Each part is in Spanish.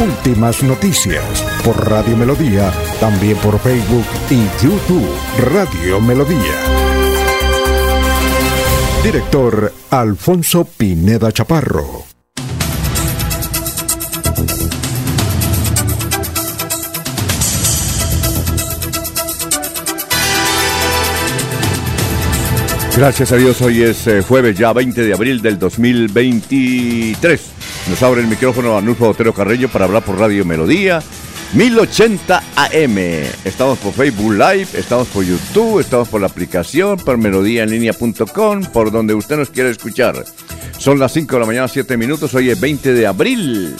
Últimas noticias por Radio Melodía, también por Facebook y YouTube Radio Melodía. Director Alfonso Pineda Chaparro. Gracias a Dios, hoy es eh, jueves ya 20 de abril del 2023. Nos abre el micrófono Anulfo Otero Carreño para hablar por Radio Melodía 1080 AM. Estamos por Facebook Live, estamos por YouTube, estamos por la aplicación, por melodíaenlínea.com, por donde usted nos quiera escuchar. Son las 5 de la mañana, 7 minutos, hoy es 20 de abril.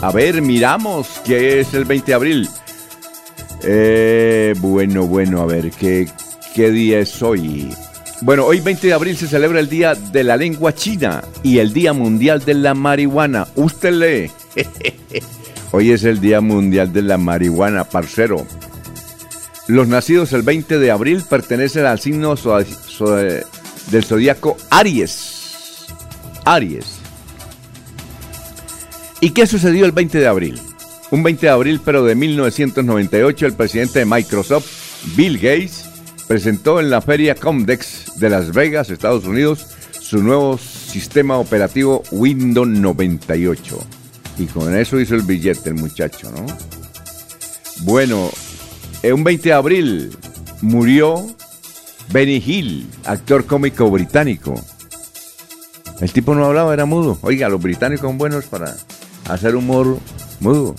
A ver, miramos qué es el 20 de abril. Eh, bueno, bueno, a ver, ¿qué, ¿qué día es hoy? Bueno, hoy 20 de abril se celebra el Día de la Lengua China y el Día Mundial de la Marihuana. Usted lee. hoy es el Día Mundial de la Marihuana, parcero. Los nacidos el 20 de abril pertenecen al signo del zodiaco Aries. Aries. ¿Y qué sucedió el 20 de abril? Un 20 de abril, pero de 1998, el presidente de Microsoft, Bill Gates, presentó en la feria Comdex de Las Vegas, Estados Unidos, su nuevo sistema operativo Windows 98. Y con eso hizo el billete el muchacho, ¿no? Bueno, en un 20 de abril murió Benny Hill, actor cómico británico. El tipo no hablaba, era mudo. Oiga, los británicos son buenos para hacer humor mudo.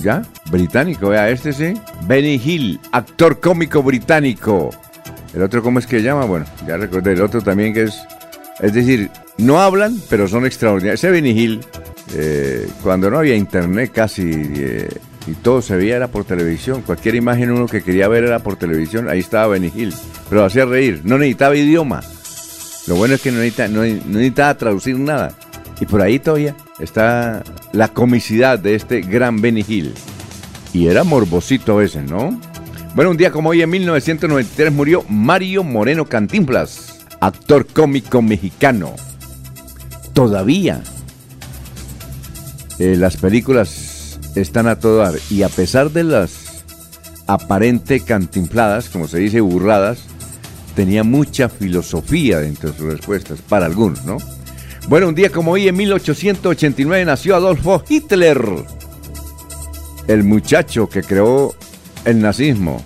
¿Ya? Británico, vea, este sí. Benny Hill, actor cómico británico. El otro, ¿cómo es que llama? Bueno, ya recordé. El otro también que es. Es decir, no hablan, pero son extraordinarios. Ese Benny eh, cuando no había internet casi eh, y todo se veía era por televisión. Cualquier imagen uno que quería ver era por televisión. Ahí estaba Benny. Pero hacía reír. No necesitaba idioma. Lo bueno es que no necesitaba, no necesitaba traducir nada. Y por ahí todavía está la comicidad de este gran Benny. Y era morbosito a veces, ¿no? Bueno, un día como hoy en 1993 murió Mario Moreno Cantinflas, actor cómico mexicano. Todavía eh, las películas están a todo dar y a pesar de las aparente cantinfladas, como se dice, burradas, tenía mucha filosofía dentro de sus respuestas, para algunos, ¿no? Bueno, un día como hoy, en 1889, nació Adolfo Hitler, el muchacho que creó el nazismo.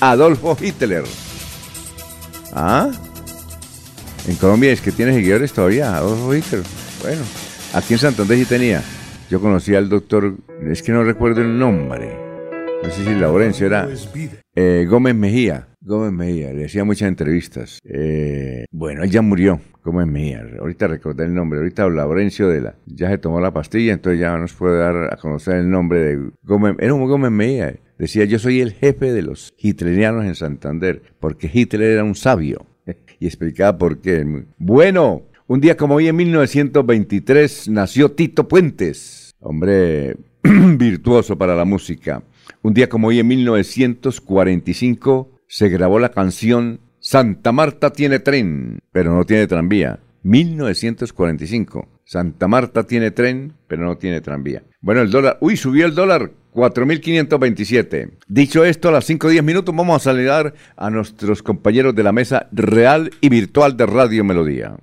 Adolfo Hitler. ¿Ah? En Colombia es que tiene seguidores todavía, Adolfo Hitler. Bueno, aquí en Santander sí tenía. Yo conocí al doctor, es que no recuerdo el nombre. No sé si Laurencio era eh, Gómez Mejía. Gómez Mejía, le hacía muchas entrevistas. Eh, bueno, él ya murió. Gómez Mejía, ahorita recordé el nombre, ahorita Laurencio de la, ya se tomó la pastilla, entonces ya nos puede dar a conocer el nombre de Gómez, era un Gómez Mejía, decía yo soy el jefe de los hitlerianos en Santander, porque Hitler era un sabio, y explicaba por qué. Bueno, un día como hoy en 1923 nació Tito Puentes, hombre virtuoso para la música. Un día como hoy en 1945 se grabó la canción Santa Marta tiene tren, pero no tiene tranvía. 1945. Santa Marta tiene tren, pero no tiene tranvía. Bueno, el dólar, uy, subió el dólar, 4.527. Dicho esto, a las 5 o 10 minutos vamos a saludar a nuestros compañeros de la mesa real y virtual de Radio Melodía.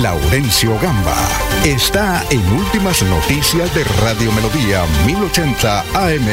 Laurencio Gamba está en Últimas Noticias de Radio Melodía 1080 AM.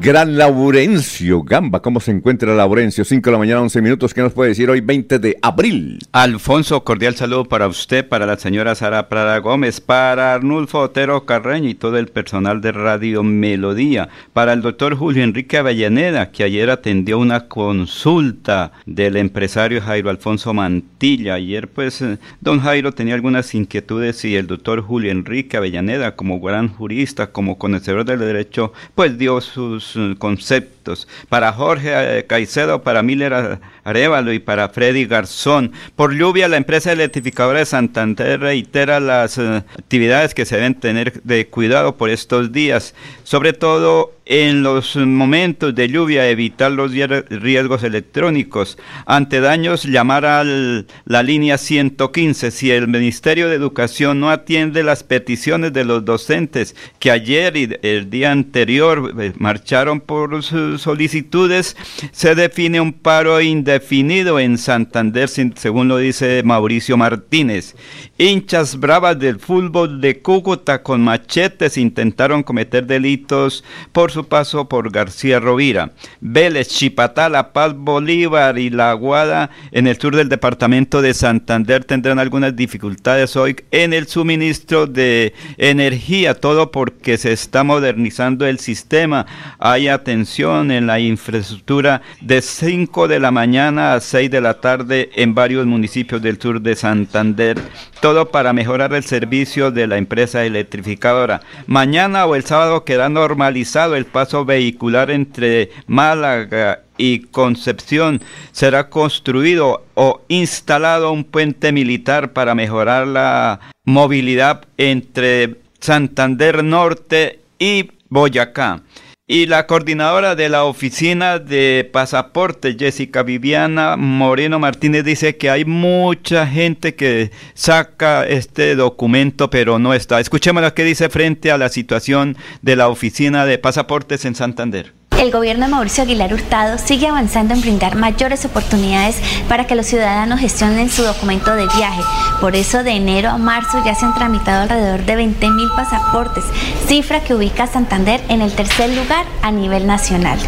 Gran Laurencio Gamba. ¿Cómo se encuentra Laurencio? 5 de la mañana, 11 minutos. ¿Qué nos puede decir hoy, 20 de abril? Alfonso, cordial saludo para usted, para la señora Sara Prada Gómez, para Arnulfo Otero Carreño y todo el personal de Radio Melodía, para el doctor Julio Enrique Avellaneda, que ayer atendió una consulta del empresario Jairo Alfonso Mantilla. Ayer, pues, eh, don Jairo tenía algunas inquietudes y el doctor Julio Enrique Avellaneda, como gran jurista, como conocedor del derecho, pues dio sus eh, conceptos. Para Jorge eh, Caicedo, para Miller Arevalo y para Freddy Garzón. Por lluvia, la empresa electrificadora de Santander reitera las eh, actividades que se deben tener de cuidado por estos días, sobre todo en los momentos de lluvia evitar los riesgos electrónicos. Ante daños, llamar a la línea 115. Si el Ministerio de Educación no atiende las peticiones de los docentes que ayer y el día anterior eh, marcharon por sus solicitudes, se define un paro indefinido en Santander, según lo dice Mauricio Martínez. Hinchas bravas del fútbol de Cúcuta con machetes intentaron cometer delitos por su paso por García Rovira. Vélez, Chipatá, La Paz, Bolívar y La Aguada en el sur del departamento de Santander tendrán algunas dificultades hoy en el suministro de energía, todo porque se está modernizando el sistema. Hay atención en la infraestructura de 5 de la mañana a 6 de la tarde en varios municipios del sur de Santander todo para mejorar el servicio de la empresa electrificadora. Mañana o el sábado queda normalizado el paso vehicular entre Málaga y Concepción. Será construido o instalado un puente militar para mejorar la movilidad entre Santander Norte y Boyacá. Y la coordinadora de la oficina de pasaporte, Jessica Viviana Moreno Martínez, dice que hay mucha gente que saca este documento, pero no está. Escuchemos lo que dice frente a la situación de la oficina de pasaportes en Santander. El gobierno de Mauricio Aguilar Hurtado sigue avanzando en brindar mayores oportunidades para que los ciudadanos gestionen su documento de viaje. Por eso de enero a marzo ya se han tramitado alrededor de 20 mil pasaportes, cifra que ubica a Santander en el tercer lugar a nivel nacional.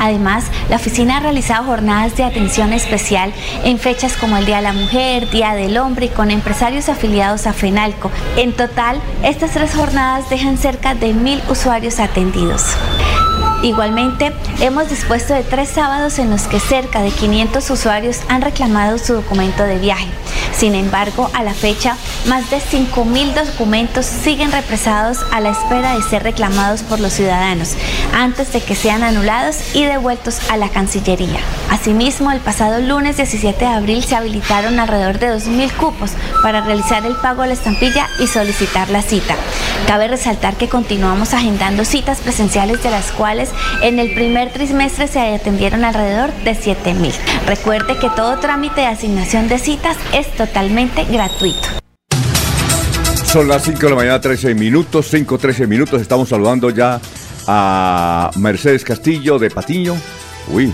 Además, la oficina ha realizado jornadas de atención especial en fechas como el Día de la Mujer, Día del Hombre y con empresarios afiliados a FENALCO. En total, estas tres jornadas dejan cerca de mil usuarios atendidos. Igualmente, hemos dispuesto de tres sábados en los que cerca de 500 usuarios han reclamado su documento de viaje. Sin embargo, a la fecha, más de 5.000 documentos siguen represados a la espera de ser reclamados por los ciudadanos antes de que sean anulados y devueltos a la Cancillería. Asimismo, el pasado lunes 17 de abril se habilitaron alrededor de 2.000 cupos para realizar el pago de la estampilla y solicitar la cita. Cabe resaltar que continuamos agendando citas presenciales de las cuales en el primer trimestre se atendieron alrededor de 7.000. Recuerde que todo trámite de asignación de citas es totalmente gratuito. Son las 5 de la mañana, 13 minutos, 5, 13 minutos. Estamos saludando ya a Mercedes Castillo de Patiño. Uy,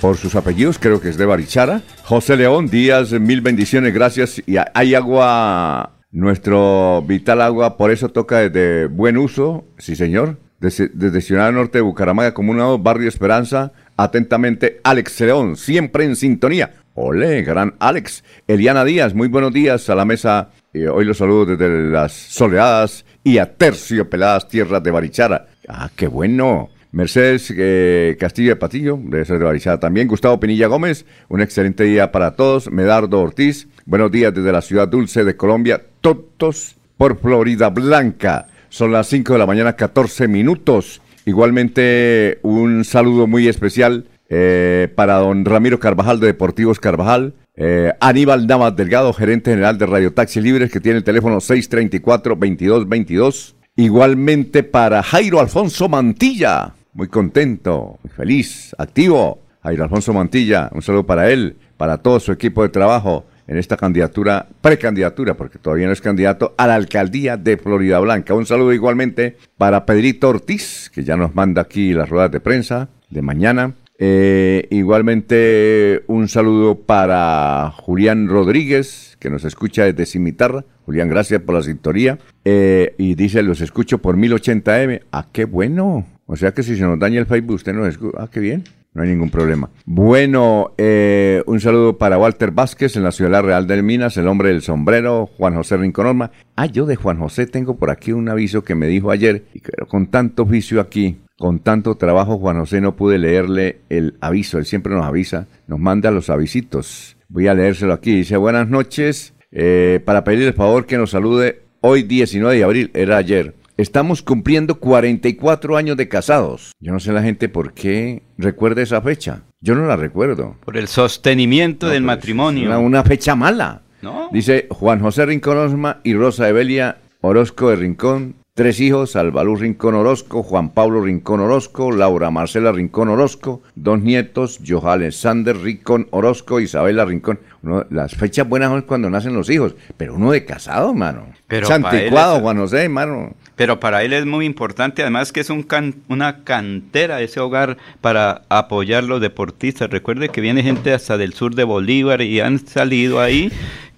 por sus apellidos, creo que es de Barichara. José León Díaz, mil bendiciones, gracias. Y hay agua, nuestro vital agua, por eso toca desde buen uso, sí señor. Desde, Ciudad Norte de Bucaramanga, Comuna 2, Barrio Esperanza. Atentamente, Alex León, siempre en sintonía. Ole, gran Alex. Eliana Díaz, muy buenos días a la mesa. hoy los saludo desde las soleadas y aterciopeladas tierras de Barichara. Ah, qué bueno. Mercedes eh, Castillo de Patillo, de ser de Barichara también. Gustavo Pinilla Gómez, un excelente día para todos. Medardo Ortiz, buenos días desde la ciudad dulce de Colombia. Totos por Florida Blanca. Son las 5 de la mañana, 14 minutos. Igualmente, un saludo muy especial eh, para don Ramiro Carvajal de Deportivos Carvajal, eh, Aníbal Damas Delgado, gerente general de Radio Taxi Libres, que tiene el teléfono 634-2222. Igualmente para Jairo Alfonso Mantilla, muy contento, muy feliz, activo. Jairo Alfonso Mantilla, un saludo para él, para todo su equipo de trabajo en esta candidatura, precandidatura, porque todavía no es candidato a la alcaldía de Florida Blanca. Un saludo igualmente para Pedrito Ortiz, que ya nos manda aquí las ruedas de prensa de mañana. Eh, igualmente un saludo para Julián Rodríguez, que nos escucha desde Cimitarra. Julián, gracias por la sintonía. Eh, y dice, los escucho por 1080M. Ah, qué bueno. O sea que si se nos daña el Facebook, usted nos escucha. Ah, qué bien. No hay ningún problema. Bueno, eh, un saludo para Walter Vázquez en la Ciudad Real del Minas, el hombre del sombrero, Juan José Rinconorma. Ah, yo de Juan José tengo por aquí un aviso que me dijo ayer, y con tanto oficio aquí, con tanto trabajo, Juan José no pude leerle el aviso. Él siempre nos avisa, nos manda los avisitos. Voy a leérselo aquí. Dice, buenas noches, eh, para pedirle el favor que nos salude hoy 19 de abril, era ayer. Estamos cumpliendo 44 años de casados. Yo no sé la gente por qué recuerda esa fecha. Yo no la recuerdo. Por el sostenimiento del matrimonio. Una, una fecha mala. ¿No? Dice Juan José Rincón Osma y Rosa Evelia Orozco de Rincón. Tres hijos, Albalú Rincón Orozco, Juan Pablo Rincón Orozco, Laura Marcela Rincón Orozco, dos nietos, Johan Sander Rincón Orozco, Isabela Rincón. Uno- las fechas buenas son cuando nacen los hijos, pero uno de casado, mano. Pero Es anticuado, es- Juan José, mano. Pero para él es muy importante, además que es un can- una cantera ese hogar para apoyar los deportistas. Recuerde que viene gente hasta del sur de Bolívar y han salido ahí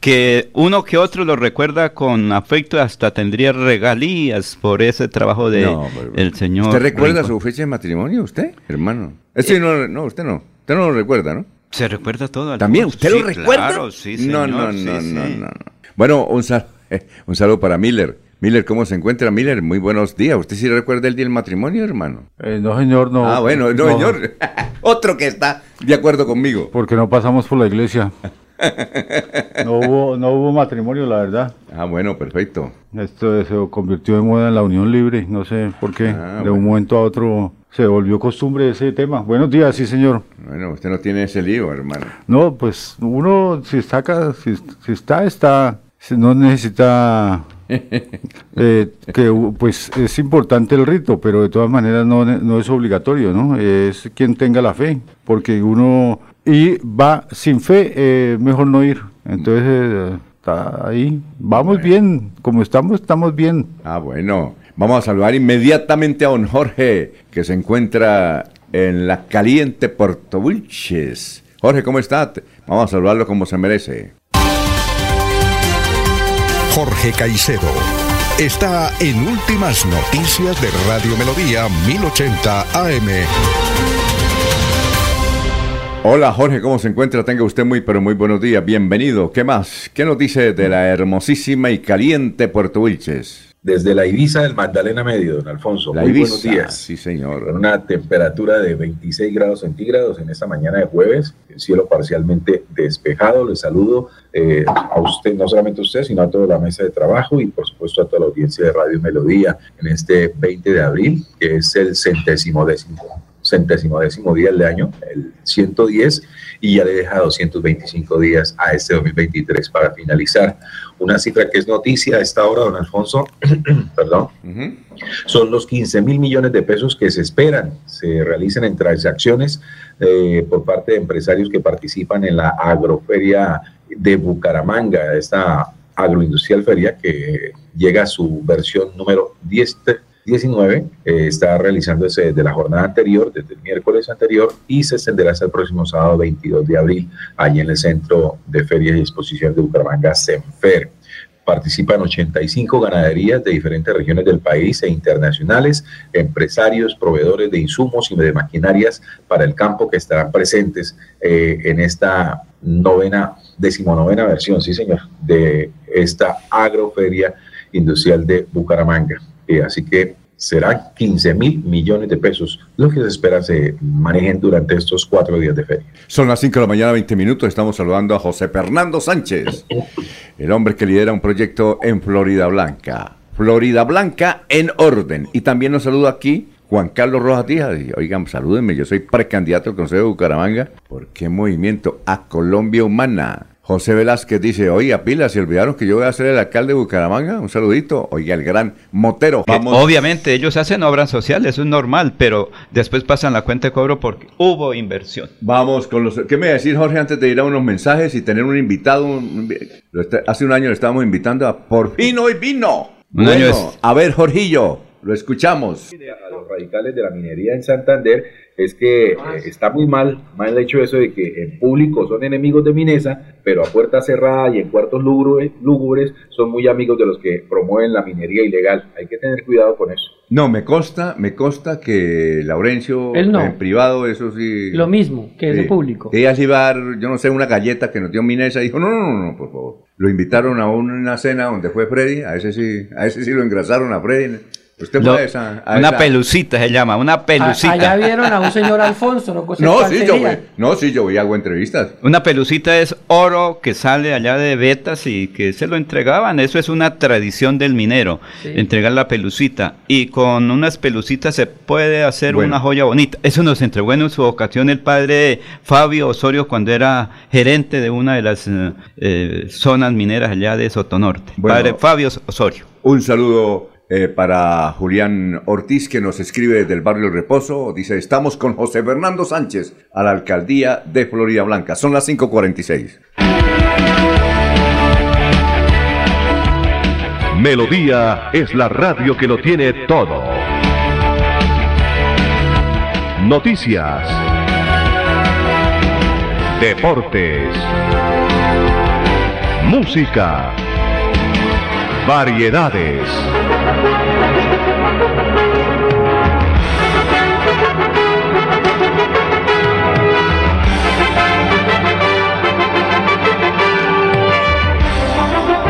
que uno que otro lo recuerda con afecto hasta tendría regalías por ese trabajo de No, el señor. ¿Usted recuerda Rincón. su fecha de matrimonio, usted, hermano? Este no, no, usted no. Usted no lo recuerda, ¿no? Se recuerda todo. ¿También? ¿Usted lo Sí, recuerda? Claro, sí, no, señor, no, sí, no, sí. no, no, no. Bueno, un, sal- un saludo para Miller. Miller, ¿cómo se encuentra Miller? Muy buenos días. ¿Usted sí recuerda el día del matrimonio, hermano? Eh, no, señor, no. ah, bueno, no, señor. Otro que está de acuerdo conmigo. Porque no pasamos por la iglesia. No hubo, no hubo matrimonio, la verdad. Ah, bueno, perfecto. Esto se convirtió de moda en la unión libre. No sé por qué. Ah, de bueno. un momento a otro se volvió costumbre ese tema. Buenos días, sí, señor. Bueno, usted no tiene ese lío, hermano. No, pues uno, si está acá, si, si está, está. Si no necesita. eh, que pues es importante el rito, pero de todas maneras no, no es obligatorio, ¿no? Es quien tenga la fe, porque uno y va sin fe, eh, mejor no ir. Entonces eh, está ahí, vamos bien, como estamos, estamos bien. Ah, bueno. Vamos a saludar inmediatamente a don Jorge, que se encuentra en la caliente Puerto Wilches. Jorge, ¿cómo está? Vamos a saludarlo como se merece. Jorge Caicedo está en Últimas Noticias de Radio Melodía 1080 AM. Hola Jorge, ¿cómo se encuentra? Tenga usted muy, pero muy buenos días. Bienvenido. ¿Qué más? ¿Qué nos dice de la hermosísima y caliente Puerto Wilches? Desde la Ibiza del Magdalena Medio, don Alfonso. La Muy Ibiza. buenos días. Sí, Con señor. una temperatura de 26 grados centígrados en esta mañana de jueves, el cielo parcialmente despejado. Le saludo eh, a usted, no solamente a usted, sino a toda la mesa de trabajo y por supuesto a toda la audiencia de Radio Melodía en este 20 de abril, que es el centésimo décimo, centésimo décimo día del año, el 110, y ya le deja 225 días a este 2023 para finalizar. Una cifra que es noticia a esta hora, don Alfonso, perdón, son los 15 mil millones de pesos que se esperan se realicen en transacciones eh, por parte de empresarios que participan en la agroferia de Bucaramanga, esta agroindustrial feria que llega a su versión número 10, 19, eh, está realizándose desde la jornada anterior, desde el miércoles anterior, y se extenderá hasta el próximo sábado 22 de abril, allí en el Centro de Ferias y Exposiciones de Bucaramanga, CENFER. Participan 85 ganaderías de diferentes regiones del país e internacionales, empresarios, proveedores de insumos y de maquinarias para el campo que estarán presentes eh, en esta novena, decimonovena versión, sí señor, de esta agroferia industrial de Bucaramanga. Así que serán 15 mil millones de pesos los que se espera se manejen durante estos cuatro días de feria. Son las 5 de la mañana, 20 minutos. Estamos saludando a José Fernando Sánchez, el hombre que lidera un proyecto en Florida Blanca. Florida Blanca en orden. Y también nos saluda aquí Juan Carlos Rojas Díaz. Oigan, salúdenme, yo soy precandidato al Consejo de Bucaramanga. ¿Por qué movimiento? A Colombia Humana. José Velázquez dice, oiga, pila, se olvidaron que yo voy a ser el alcalde de Bucaramanga. Un saludito. Oiga, el gran Motero. Que Obviamente ellos hacen obras sociales, eso es normal, pero después pasan la cuenta de cobro porque hubo inversión. Vamos con los... ¿Qué me decir Jorge antes de ir a unos mensajes y tener un invitado? un- un- lo está- hace un año le estábamos invitando a Por fin hoy vino. Un Bueno, año es- A ver, Jorgillo, lo escuchamos. Radicales de la minería en Santander es que eh, está muy mal, mal hecho eso de que en público son enemigos de Minesa, pero a puerta cerrada y en cuartos lúgubres son muy amigos de los que promueven la minería ilegal. Hay que tener cuidado con eso. No, me consta, me consta que Laurencio en privado, eso sí. Lo mismo, que es de público. Ella se iba a dar, yo no sé, una galleta que nos dio Minesa y dijo, no, no, no, no, por favor. Lo invitaron a una cena donde fue Freddy, a ese sí, a ese sí lo engrasaron a Freddy una pelucita se llama, una pelucita. allá vieron a un señor Alfonso, ¿no? no, sí, yo voy, no, sí, yo voy hago entrevistas. Una pelucita es oro que sale allá de Betas y que se lo entregaban. Eso es una tradición del minero, entregar la pelucita. Y con unas pelucitas se puede hacer una joya bonita. Eso nos entregó en su ocasión el padre Fabio Osorio cuando era gerente de una de las eh, eh, zonas mineras allá de Sotonorte. padre Fabio Osorio. Un saludo eh, para Julián Ortiz, que nos escribe desde el barrio Reposo. Dice, estamos con José Fernando Sánchez a la alcaldía de Florida Blanca. Son las 5.46. Melodía es la radio que lo tiene todo. Noticias. Deportes. Música. Variedades.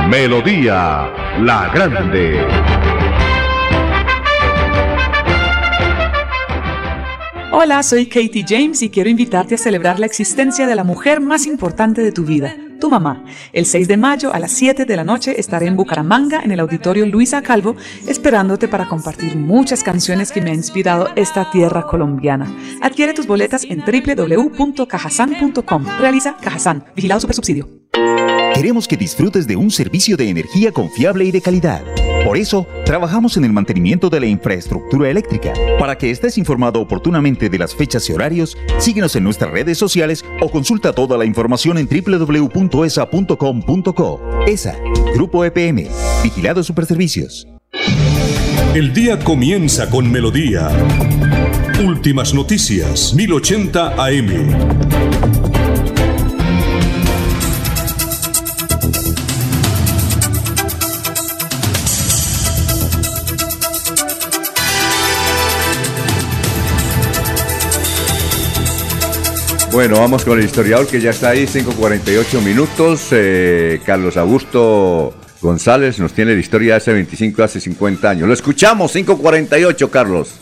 Melodía La Grande. Hola, soy Katie James y quiero invitarte a celebrar la existencia de la mujer más importante de tu vida, tu mamá. El 6 de mayo a las 7 de la noche estaré en Bucaramanga, en el auditorio Luisa Calvo, esperándote para compartir muchas canciones que me han inspirado esta tierra colombiana. Adquiere tus boletas en www.cajasan.com. Realiza Cajasan, vigilado super subsidio. Queremos que disfrutes de un servicio de energía confiable y de calidad. Por eso, trabajamos en el mantenimiento de la infraestructura eléctrica. Para que estés informado oportunamente de las fechas y horarios, síguenos en nuestras redes sociales o consulta toda la información en www.esa.com.co. ESA, Grupo EPM, Vigilado Superservicios. El día comienza con melodía. Últimas noticias, 1080 AM. Bueno, vamos con el historiador que ya está ahí, 5.48 minutos. Eh, Carlos Augusto González nos tiene la historia de hace 25, hace 50 años. Lo escuchamos, 5.48, Carlos.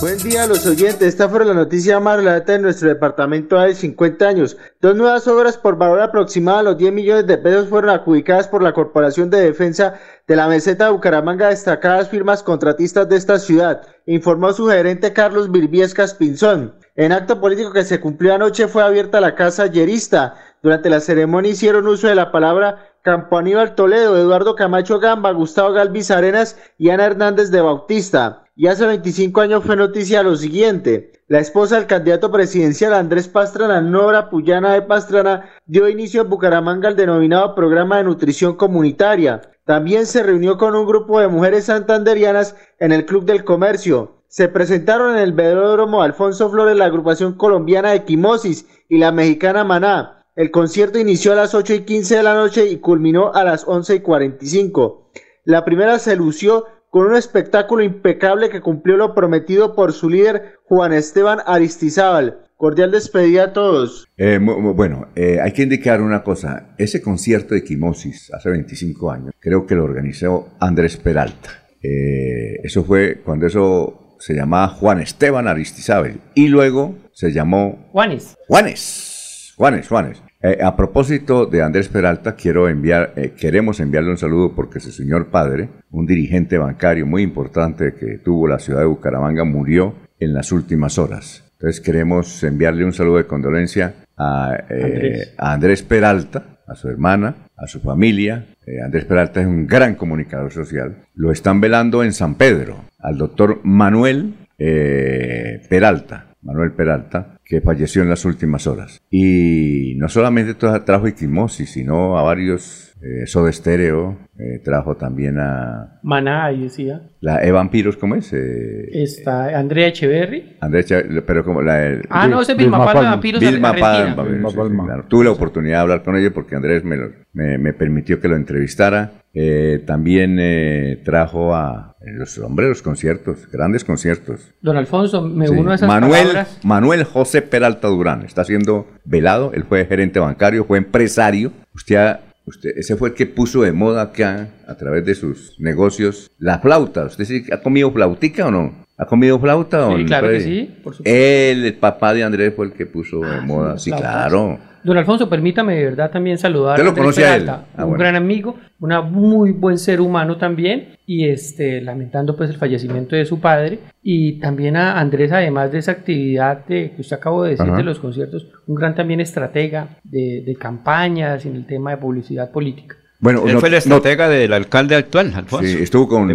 Buen día a los oyentes. Esta fue la noticia más relata de nuestro departamento hace 50 años. Dos nuevas obras por valor aproximado a los 10 millones de pesos fueron adjudicadas por la Corporación de Defensa de la Meseta de Bucaramanga, destacadas firmas contratistas de esta ciudad, informó su gerente Carlos Virbiescas Pinzón. En acto político que se cumplió anoche fue abierta la casa yerista. Durante la ceremonia hicieron uso de la palabra Campo Aníbal Toledo, Eduardo Camacho Gamba, Gustavo Galvis Arenas y Ana Hernández de Bautista. Y hace 25 años fue noticia lo siguiente. La esposa del candidato presidencial Andrés Pastrana, Nora Puyana de Pastrana, dio inicio en Bucaramanga al denominado programa de nutrición comunitaria. También se reunió con un grupo de mujeres santanderianas en el Club del Comercio se presentaron en el velódromo Alfonso Flores la agrupación colombiana de Quimosis y la mexicana Maná. El concierto inició a las 8 y 15 de la noche y culminó a las 11 y 45. La primera se lució con un espectáculo impecable que cumplió lo prometido por su líder Juan Esteban Aristizábal. Cordial despedida a todos. Eh, bueno, eh, hay que indicar una cosa. Ese concierto de Quimosis hace 25 años, creo que lo organizó Andrés Peralta. Eh, eso fue cuando eso se llamaba Juan Esteban Aristizábal y luego se llamó Juanes. Juanes. Juanes, Juanes. Eh, a propósito de Andrés Peralta, quiero enviar, eh, queremos enviarle un saludo porque su señor padre, un dirigente bancario muy importante que tuvo la ciudad de Bucaramanga, murió en las últimas horas. Entonces queremos enviarle un saludo de condolencia a, eh, a Andrés Peralta, a su hermana, a su familia. Andrés Peralta es un gran comunicador social. Lo están velando en San Pedro al doctor Manuel eh, Peralta, Manuel Peralta, que falleció en las últimas horas. Y no solamente trajo equimosis, sino a varios eh, Soda Stereo, eh, trajo también a Maná, ahí decía. la E Vampiros, ¿cómo es? Eh, Está Andrea Echeverry. Andrés Chávez, pero como la el- Ah, no, ese es Vilma Palma, Palma. Vampiros de Vilma. Palma, Vilma sí, Palma. sí, claro. Tuve la oportunidad de hablar con ellos porque Andrés me, lo- me, me permitió que lo entrevistara. Eh, también eh, trajo a los hombres los conciertos, grandes conciertos. Don Alfonso, me Sí. uno a esas Manuel, palabras. Manuel José Peralta Durán está siendo velado. Él fue gerente bancario, fue empresario. Usted, ha- usted, ese fue el que puso de moda acá, a través de sus negocios, la flauta. ¿Usted sí ha comido flautica o no? ¿Ha comido flauta o Sí, no? claro que sí, por supuesto. Él, el papá de Andrés, fue el que puso de Ah, moda. sí, Sí, claro. Don Alfonso, permítame de verdad también saludar ¿Usted lo Andrés a? Peralta, Ah, un bueno. gran amigo, una muy buen ser humano también, y este, lamentando pues el fallecimiento de su padre, y también a Andrés, además de esa actividad de, que usted acabó de decir Ajá. de los conciertos, un gran también estratega de, de campañas y en el tema de publicidad política. Bueno, Él no- fue el no- estratega del alcalde actual, Alfonso. sí, estuvo con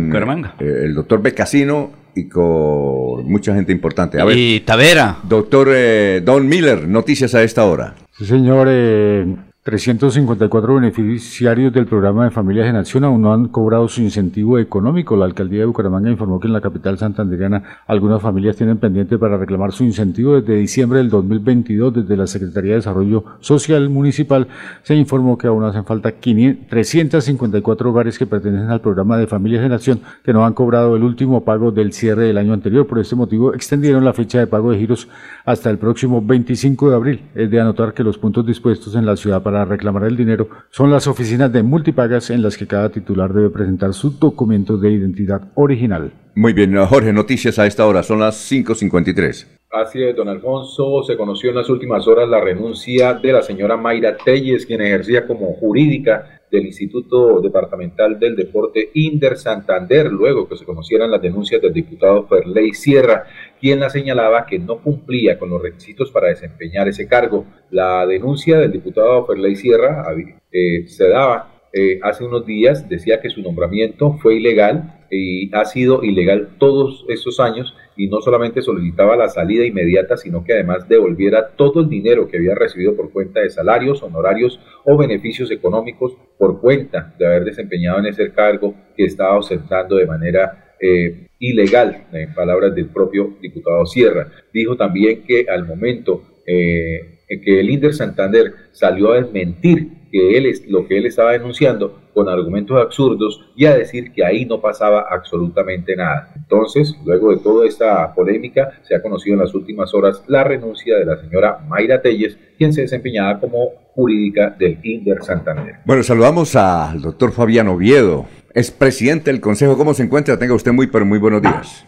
eh, el doctor Becasino y con mucha gente importante. A ver, Y Tavera. doctor eh, Don Miller, noticias a esta hora. Sí, señor. eh, 354 beneficiarios del programa de Familias en Acción aún no han cobrado su incentivo económico. La alcaldía de Bucaramanga informó que en la capital santandereana algunas familias tienen pendiente para reclamar su incentivo desde diciembre del 2022. Desde la Secretaría de Desarrollo Social Municipal se informó que aún hacen falta 500 354 hogares que pertenecen al programa de Familias en Acción que no han cobrado el último pago del cierre del año anterior. Por este motivo extendieron la fecha de pago de giros hasta el próximo 25 de abril. Es de anotar que los puntos dispuestos en la ciudad para reclamar el dinero son las oficinas de multipagas en las que cada titular debe presentar su documento de identidad original. Muy bien, Jorge, noticias a esta hora, son las 5.53. Así es, don Alfonso. Se conoció en las últimas horas la renuncia de la señora Mayra Telles, quien ejercía como jurídica del Instituto Departamental del Deporte Inder Santander, luego que se conocieran las denuncias del diputado Ferley Sierra, quien la señalaba que no cumplía con los requisitos para desempeñar ese cargo. La denuncia del diputado Ferley Sierra eh, se daba eh, hace unos días, decía que su nombramiento fue ilegal y ha sido ilegal todos estos años y no solamente solicitaba la salida inmediata, sino que además devolviera todo el dinero que había recibido por cuenta de salarios, honorarios o beneficios económicos por cuenta de haber desempeñado en ese cargo que estaba ostentando de manera eh, ilegal, en palabras del propio diputado Sierra. Dijo también que al momento eh, que el Inder Santander salió a desmentir que él es lo que él estaba denunciando con argumentos absurdos y a decir que ahí no pasaba absolutamente nada. Entonces, luego de toda esta polémica, se ha conocido en las últimas horas la renuncia de la señora Mayra Telles, quien se desempeñaba como jurídica del Inder Santander. Bueno, saludamos al doctor Fabián Oviedo, es presidente del Consejo. ¿Cómo se encuentra? Tenga usted muy, pero muy buenos días.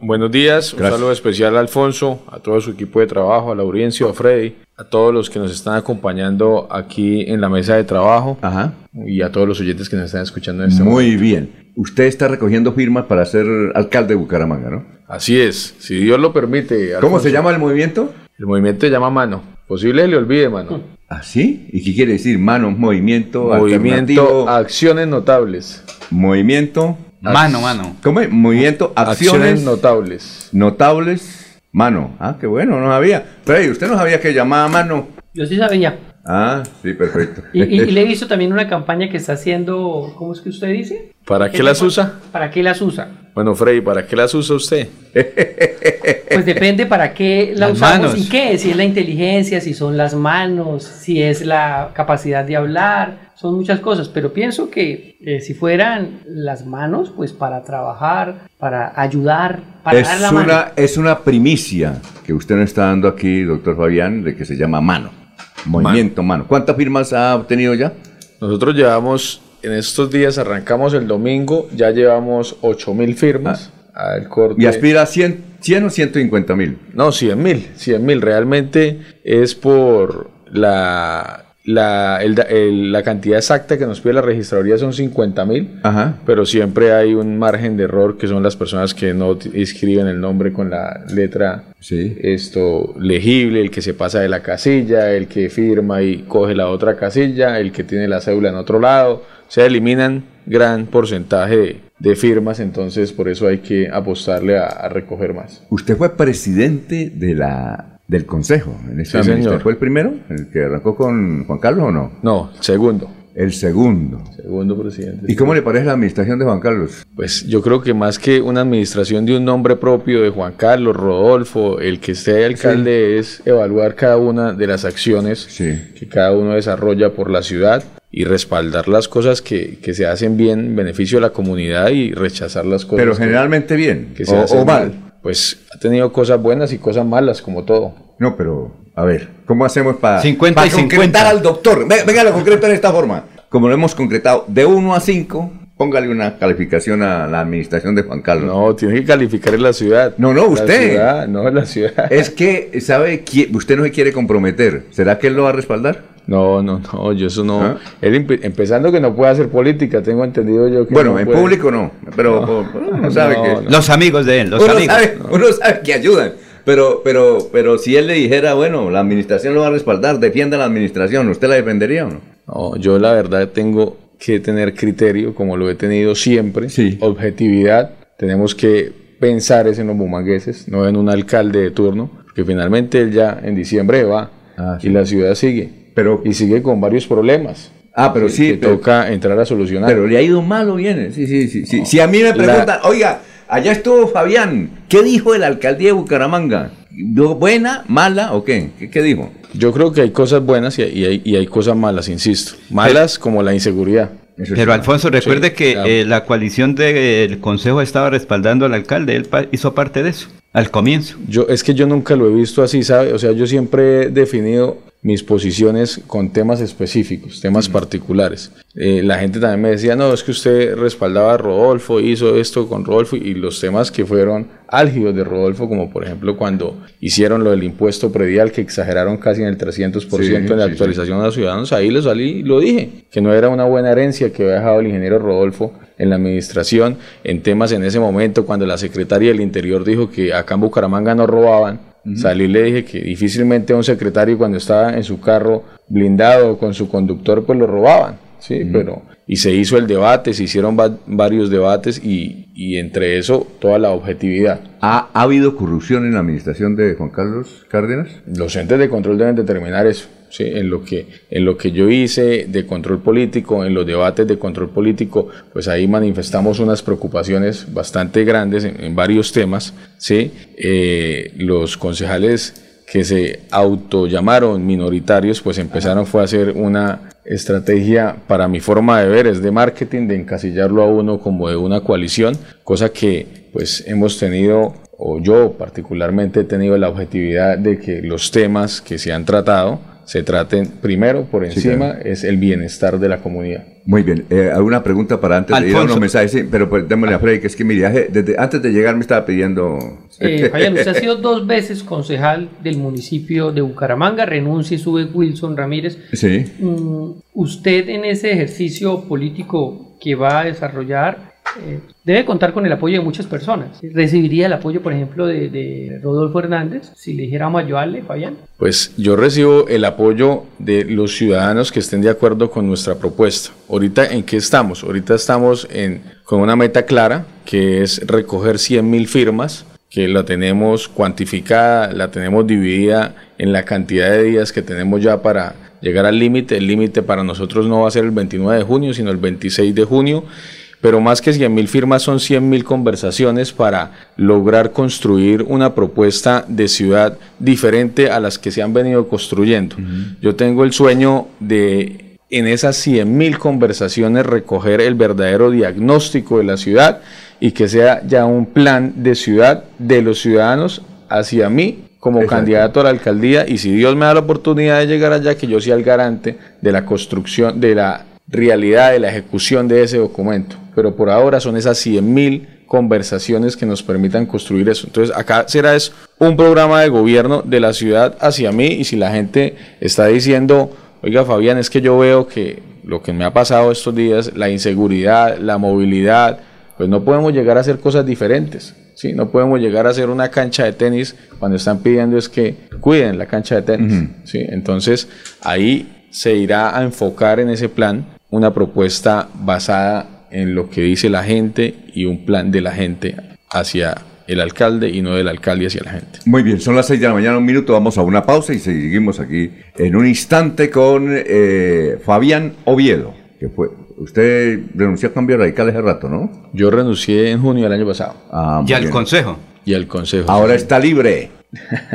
Buenos días, un saludo especial a Alfonso, a todo su equipo de trabajo, a Laurencio, a Freddy, a todos los que nos están acompañando aquí en la mesa de trabajo Ajá. y a todos los oyentes que nos están escuchando en este Muy momento. bien. Usted está recogiendo firmas para ser alcalde de Bucaramanga, ¿no? Así es, si Dios lo permite. ¿Cómo se llama el movimiento? El movimiento se llama Mano. Posible le olvide, Mano. ¿Ah, sí? ¿Y qué quiere decir? Mano, movimiento, Movimiento alternativo, Acciones Notables. movimiento, Mano, mano. ¿cómo es? Movimiento, acciones, Acciones Notables. notables, mano. Ah, qué bueno, no sabía. Freddy, ¿usted no sabía que llamaba mano? Yo sí sabía. Ah, sí, perfecto. Y, y- y le he visto también una campaña que está haciendo, ¿cómo es que usted dice? ¿Para qué las usa? ¿Para qué las usa? Bueno, Freddy, ¿para qué las usa usted? Pues depende para qué la Las usamos manos. y qué, si es la inteligencia, si son las manos, si es la capacidad de hablar, son muchas cosas, pero pienso que eh, si fueran las manos, pues para trabajar, para ayudar, para dar Es la mano. una, es una primicia que usted nos está dando aquí, doctor Fabián, de que se llama mano. Movimiento mano. ¿Cuántas firmas ha obtenido ya? Nosotros llevamos, en estos días arrancamos el domingo, ya llevamos 8 mil firmas al corte. ¿Y aspira a 100, 100 o 150 mil? No, 100 mil, 100 mil. Realmente es por la, la, el da- el- la cantidad exacta que nos pide la registraduría son 50 mil, Ajá. pero siempre hay un margen de error que son las personas que no escriben el nombre con la letra Sí. esto legible, el que se pasa de la casilla, el que firma y coge la otra casilla, el que tiene la cédula en otro lado. Se eliminan gran porcentaje de, de firmas, entonces por eso hay que apostarle a, a recoger más. Usted fue presidente de la, del consejo en Sí, administración. señor. ¿Fue el primero? ¿El que arrancó con Juan Carlos o no? No, segundo. El segundo. Segundo presidente. ¿Y cómo le parece la administración de Juan Carlos? Pues yo creo que más que una administración de un nombre propio de Juan Carlos, Rodolfo, el que esté alcalde es evaluar cada una de las acciones que cada uno desarrolla por la ciudad y respaldar las cosas que, que, se hacen bien en beneficio de la comunidad y rechazar las cosas. Pero generalmente bien, que se o, mal. Pues ha tenido cosas buenas y cosas malas, como todo. No, pero a ver, ¿cómo hacemos para 50 y concretar al doctor? Venga, lo concreto en esta forma. Como lo hemos concretado, de 1 a 5, póngale una calificación a la administración de Juan Carlos. No, tiene que calificar en la ciudad. No, no, usted. Ciudad, no en la ciudad. Es que, ¿sabe? Usted no se quiere comprometer. ¿Será que él lo va a respaldar? No, no, no, yo eso no. ¿Ah? Él empezando que no puede hacer política, tengo entendido yo que. Bueno, en público no, pero no, sabe que. Los amigos de él, los amigos. uno sabe que ayudan. Pero, pero, pero si él le dijera, bueno, la administración lo va a respaldar, defienda la administración, ¿usted la defendería o no? No, yo la verdad tengo que tener criterio, como lo he tenido siempre, sí. objetividad. Tenemos que pensar en los bumangueses, no en un alcalde de turno, que finalmente él ya en diciembre va ah, y la ciudad sigue pero, y sigue con varios problemas. Ah, pero sí. Que toca entrar a solucionar. Pero le ha ido mal o bien. Sí, sí, sí. sí. si a mí me preguntan, oiga, allá estuvo Fabián, ¿qué dijo de la alcaldía de Bucaramanga? ¿Buena, mala o qué? ¿Qué, dijo? Yo creo que hay cosas buenas y hay, y hay, cosas malas, insisto. Malas como la inseguridad. Pero Alfonso, recuerde que eh, la coalición del Consejo estaba respaldando al alcalde, él hizo parte de eso, al comienzo. Yo, es que yo nunca lo he visto así, ¿sabe? O sea, yo siempre he definido mis posiciones con temas específicos, temas particulares. Eh, la gente también me decía, no, es que usted respaldaba a Rodolfo, hizo esto con Rodolfo y los temas que fueron álgidos de Rodolfo, como por ejemplo cuando hicieron lo del impuesto predial, que exageraron casi en el 300% en la actualización a los ciudadanos, ahí lo salí y lo dije, que no era una buena herencia que había dejado el ingeniero Rodolfo en la administración, en temas en ese momento, cuando la secretaria del Interior dijo que acá en Bucaramanga no robaban, Salí y le dije que difícilmente un secretario cuando estaba en su carro blindado con su conductor pues lo robaban, sí, pero y se hizo el debate, se hicieron varios debates y, y, entre eso toda la objetividad. ¿Ha, ¿Ha, habido corrupción en la administración de Juan Carlos Cárdenas? Los entes de control deben determinar eso. En, lo que, en lo que yo hice de control político, en los debates de control político, pues ahí manifestamos unas preocupaciones bastante grandes en, varios temas. ¿sí? Eh, los concejales que se autollamaron minoritarios, pues empezaron fue a hacer una estrategia para mi forma de ver es de marketing, de encasillarlo a uno como de una coalición, cosa que pues hemos tenido o yo particularmente he tenido la objetividad de que los temas que se han tratado se traten primero por encima es el bienestar de la comunidad. Muy bien. Eh, ¿Alguna pregunta para antes de ir a unos mensajes? Sí, pero pues, démosle a Freddy, que es que mi viaje, desde antes de llegar me estaba pidiendo... Eh, usted ha sido dos veces concejal del municipio de Bucaramanga, renuncia y sube Wilson Ramírez. Sí. Mm, usted en ese ejercicio político que va a desarrollar, eh, debe contar con el apoyo de muchas personas. ¿Recibiría el apoyo, por ejemplo, de, Rodolfo Hernández si le dijéramos ayudarle, Fabián? Pues yo recibo el apoyo de los ciudadanos que estén de acuerdo con nuestra propuesta. Ahorita, ¿en qué estamos? Ahorita estamos en, con una meta clara, que es recoger 100 mil firmas que la tenemos cuantificada, la tenemos dividida en la cantidad de días que tenemos ya para llegar al límite. El límite para nosotros no va a ser el 29 de junio, sino el 26 de junio pero más que 100 mil firmas son 100 mil conversaciones para lograr construir una propuesta de ciudad diferente a las que se han venido construyendo. Yo tengo el sueño de en esas 100 mil conversaciones recoger el verdadero diagnóstico de la ciudad y que sea ya un plan de ciudad de los ciudadanos hacia mí como candidato a la alcaldía. Y si Dios me da la oportunidad de llegar allá, que yo sea el garante de la construcción, de la realidad de la ejecución de ese documento. Pero por ahora son esas 100.000 conversaciones que nos permitan construir eso. Entonces acá será es un programa de gobierno de la ciudad hacia mí y si la gente está diciendo, oiga Fabián, es que yo veo que lo que me ha pasado estos días, la inseguridad, la movilidad, pues no podemos llegar a hacer cosas diferentes. ¿sí? No podemos llegar a hacer una cancha de tenis cuando están pidiendo es que cuiden la cancha de tenis. ¿sí? Entonces ahí se irá a enfocar en ese plan una propuesta basada en lo que dice la gente y un plan de la gente hacia el alcalde y no del alcalde hacia la gente. Muy bien, son las seis de la mañana, un minuto, vamos a una pausa y seguimos aquí en un instante con eh, Fabián Oviedo. que fue. Usted renunció a Cambio Radical hace rato, ¿no? Yo renuncié en junio del año pasado. Ah, Y al bien. consejo. Y al consejo. Ahora está libre.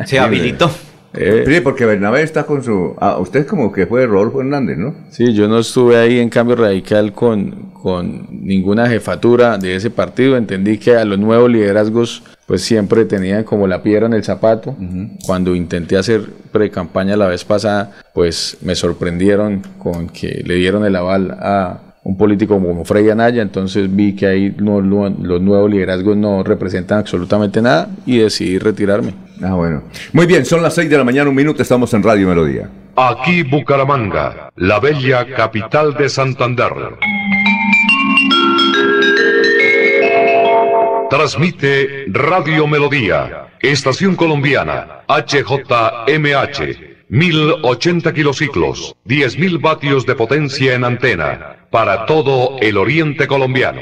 Se habilitó. Eh, Sí, porque Bernabé está con su... Ah, usted como que fue Rodolfo Hernández, ¿no? Sí, yo no estuve ahí en cambio radical con, con ninguna jefatura de ese partido. Entendí que a los nuevos liderazgos pues siempre tenían como la piedra en el zapato. Cuando intenté hacer pre-campaña la vez pasada, pues me sorprendieron con que le dieron el aval a un político como Frei Anaya. Entonces vi que ahí no- no- los nuevos liderazgos no representan absolutamente nada y decidí retirarme. Ah, bueno. Muy bien, son las 6 de la mañana, un minuto, estamos en Radio Melodía. Aquí Bucaramanga, la bella capital de Santander. Transmite Radio Melodía, Estación Colombiana, HJMH, 1080 kilociclos, 10.000 vatios de potencia en antena, para todo el oriente colombiano.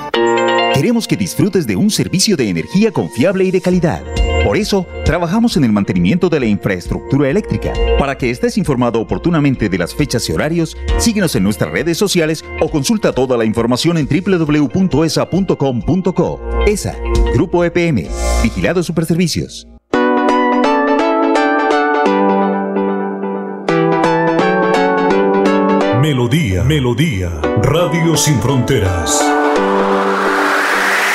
Queremos que disfrutes de un servicio de energía confiable y de calidad. Por eso, trabajamos en el mantenimiento de la infraestructura eléctrica. Para que estés informado oportunamente de las fechas y horarios, síguenos en nuestras redes sociales o consulta toda la información en www.esa.com.co. ESA, Grupo EPM, Vigilado Superservicios. Melodía, Melodía, Radio Sin Fronteras.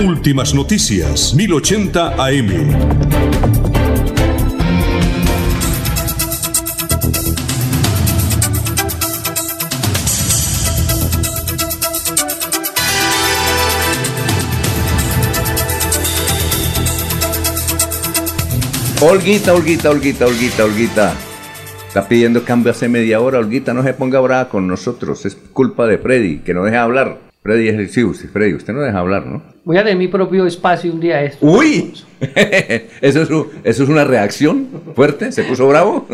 Últimas noticias, 1080 AM. Olguita, Olguita, Olguita, Olguita, Olguita. Está pidiendo cambio hace media hora. Olguita, no se ponga brava con nosotros. Es culpa de Freddy, que no deja hablar. Freddy es el sí, usted, Freddy, usted no deja hablar, ¿no? Voy a tener mi propio espacio un día esto. ¡Uy! ¿Eso es, un- ¿Eso es una reacción fuerte? ¿Se puso bravo?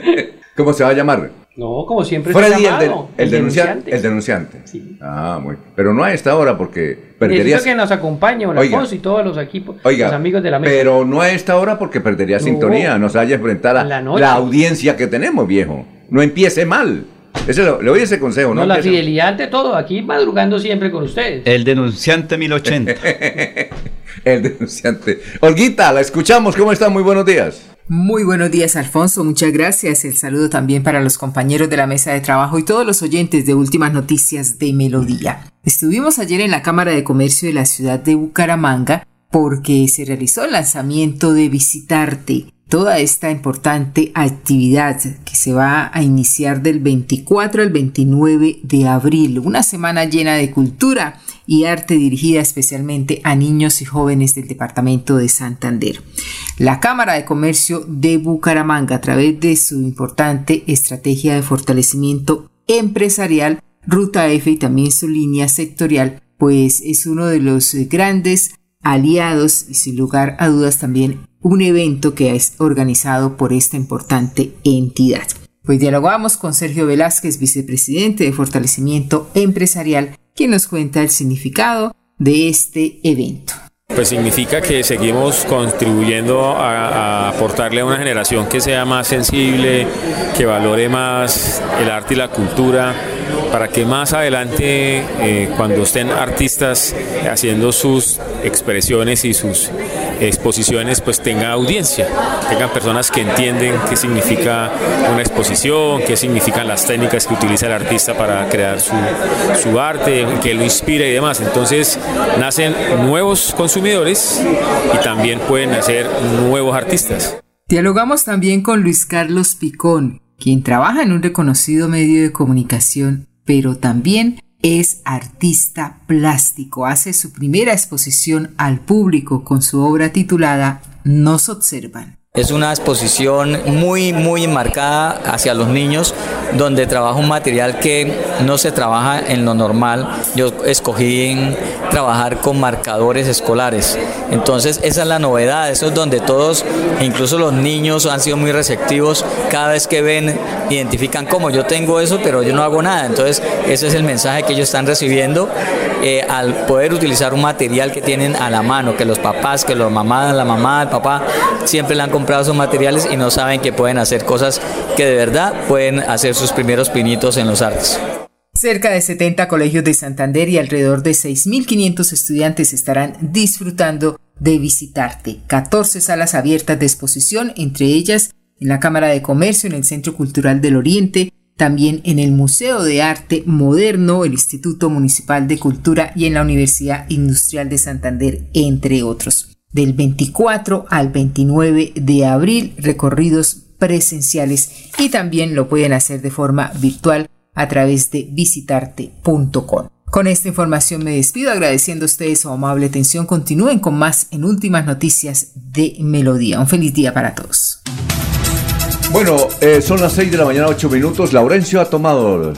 ¿Cómo se va a llamar? No, como siempre Freddy, se el, llamado, el denunciante. El denunciante. Ah, muy. Pero no a esta hora porque perderías. Que nos acompañe. Alfonso y todos los equipos, Oiga, los amigos de la mesa. pero no a esta hora porque perdería No. sintonía. Nos haya enfrentar a la la, audiencia que tenemos, viejo. No empiece mal. Ese lo- le doy ese consejo, ¿no? no, la fidelidad ante todo, aquí madrugando siempre con ustedes. El denunciante 1080. El denunciante. Olguita, la escuchamos. ¿Cómo está? Muy buenos días. Muy buenos días, Alfonso. Muchas gracias. El saludo también para los compañeros de la mesa de trabajo y todos los oyentes de Últimas Noticias de Melodía. Estuvimos ayer en la Cámara de Comercio de la ciudad de Bucaramanga porque se realizó el lanzamiento de Visitarte, toda esta importante actividad que se va a iniciar del 24 al 29 de abril, una semana llena de cultura y arte dirigida especialmente a niños y jóvenes del departamento de Santander. La Cámara de Comercio de Bucaramanga, a través de su importante estrategia de fortalecimiento empresarial, Ruta F y también su línea sectorial, pues es uno de los grandes aliados y sin lugar a dudas también un evento que es organizado por esta importante entidad. Pues dialogamos con Sergio Velázquez, vicepresidente de Fortalecimiento Empresarial, quien nos cuenta el significado de este evento. Pues significa que seguimos contribuyendo a, a aportarle a una generación que sea más sensible, que valore más el arte y la cultura para que más adelante, eh, cuando estén artistas haciendo sus expresiones y sus exposiciones, pues tenga audiencia, tengan personas que entienden qué significa una exposición, qué significan las técnicas que utiliza el artista para crear su, su arte, que lo inspira y demás. Entonces nacen nuevos consumidores y también pueden nacer nuevos artistas. Dialogamos también con Luis Carlos Picón, quien trabaja en un reconocido medio de comunicación, pero también es artista plástico. Hace su primera exposición al público con su obra titulada Nos observan. Es una exposición muy, muy marcada hacia los niños, donde trabajo un material que no se trabaja en lo normal. Yo escogí trabajar con marcadores escolares. Entonces, esa es la novedad. Eso es donde todos, incluso los niños, han sido muy receptivos. Cada vez que ven, identifican como yo tengo eso, pero yo no hago nada. Entonces, ese es el mensaje que ellos están recibiendo eh, al poder utilizar un material que tienen a la mano, que los papás, que los mamás, la mamá, el papá, siempre le han comprado esos materiales y no saben que pueden hacer cosas que de verdad pueden hacer sus primeros pinitos en los artes. Cerca de 70 colegios de Santander y alrededor de 6.500 estudiantes estarán disfrutando de visitarte. 14 salas abiertas de exposición, entre ellas en la Cámara de Comercio, en el Centro Cultural del Oriente, también en el Museo de Arte Moderno, el Instituto Municipal de Cultura y en la Universidad Industrial de Santander, entre otros del 24 al 29 de abril, recorridos presenciales y también lo pueden hacer de forma virtual a través de visitarte.com. Con esta información me despido agradeciendo a ustedes su amable atención. Continúen con más en últimas noticias de Melodía. Un feliz día para todos. Bueno, eh, son las 6 de la mañana, 8 minutos. Laurencio ha tomado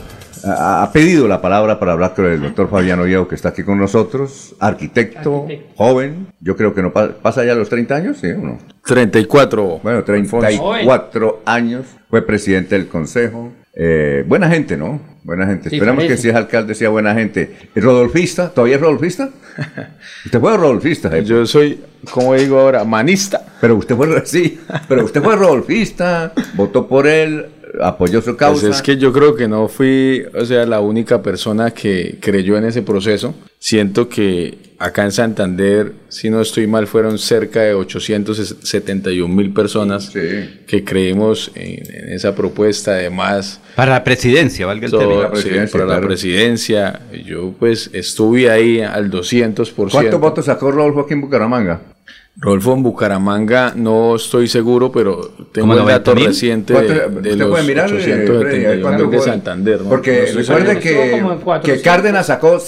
ha pedido la palabra para hablar con el doctor Fabián Oviedo, que está aquí con nosotros, arquitecto, joven, yo creo que no pasa ya los 30 años, ¿sí o no? 34. Bueno, 34 años, fue presidente del consejo, eh, buena gente, ¿no? Buena gente. Esperamos que si es alcalde sea buena gente. ¿Rodolfista? ¿Todavía es rodolfista? usted fue rodolfista. ¿eh? Yo soy, como digo ahora, manista. Pero usted fue, sí, pero usted fue rodolfista, votó por él, apoyó su causa. Pues es que yo creo que no fui, o sea, la única persona que creyó en ese proceso. Siento que acá en Santander, si no estoy mal, fueron cerca de 871 mil personas que creímos en, esa propuesta. Además, para la presidencia, valga el todo, para la presidencia. Yo pues estuve ahí al 200%. ¿Cuántos votos sacó Rodolfo aquí en Bucaramanga? Rodolfo en Bucaramanga no estoy seguro, pero tengo el dato reciente de, los puede mirar, 871 de Santander. Porque recuerde que, que Cárdenas sacó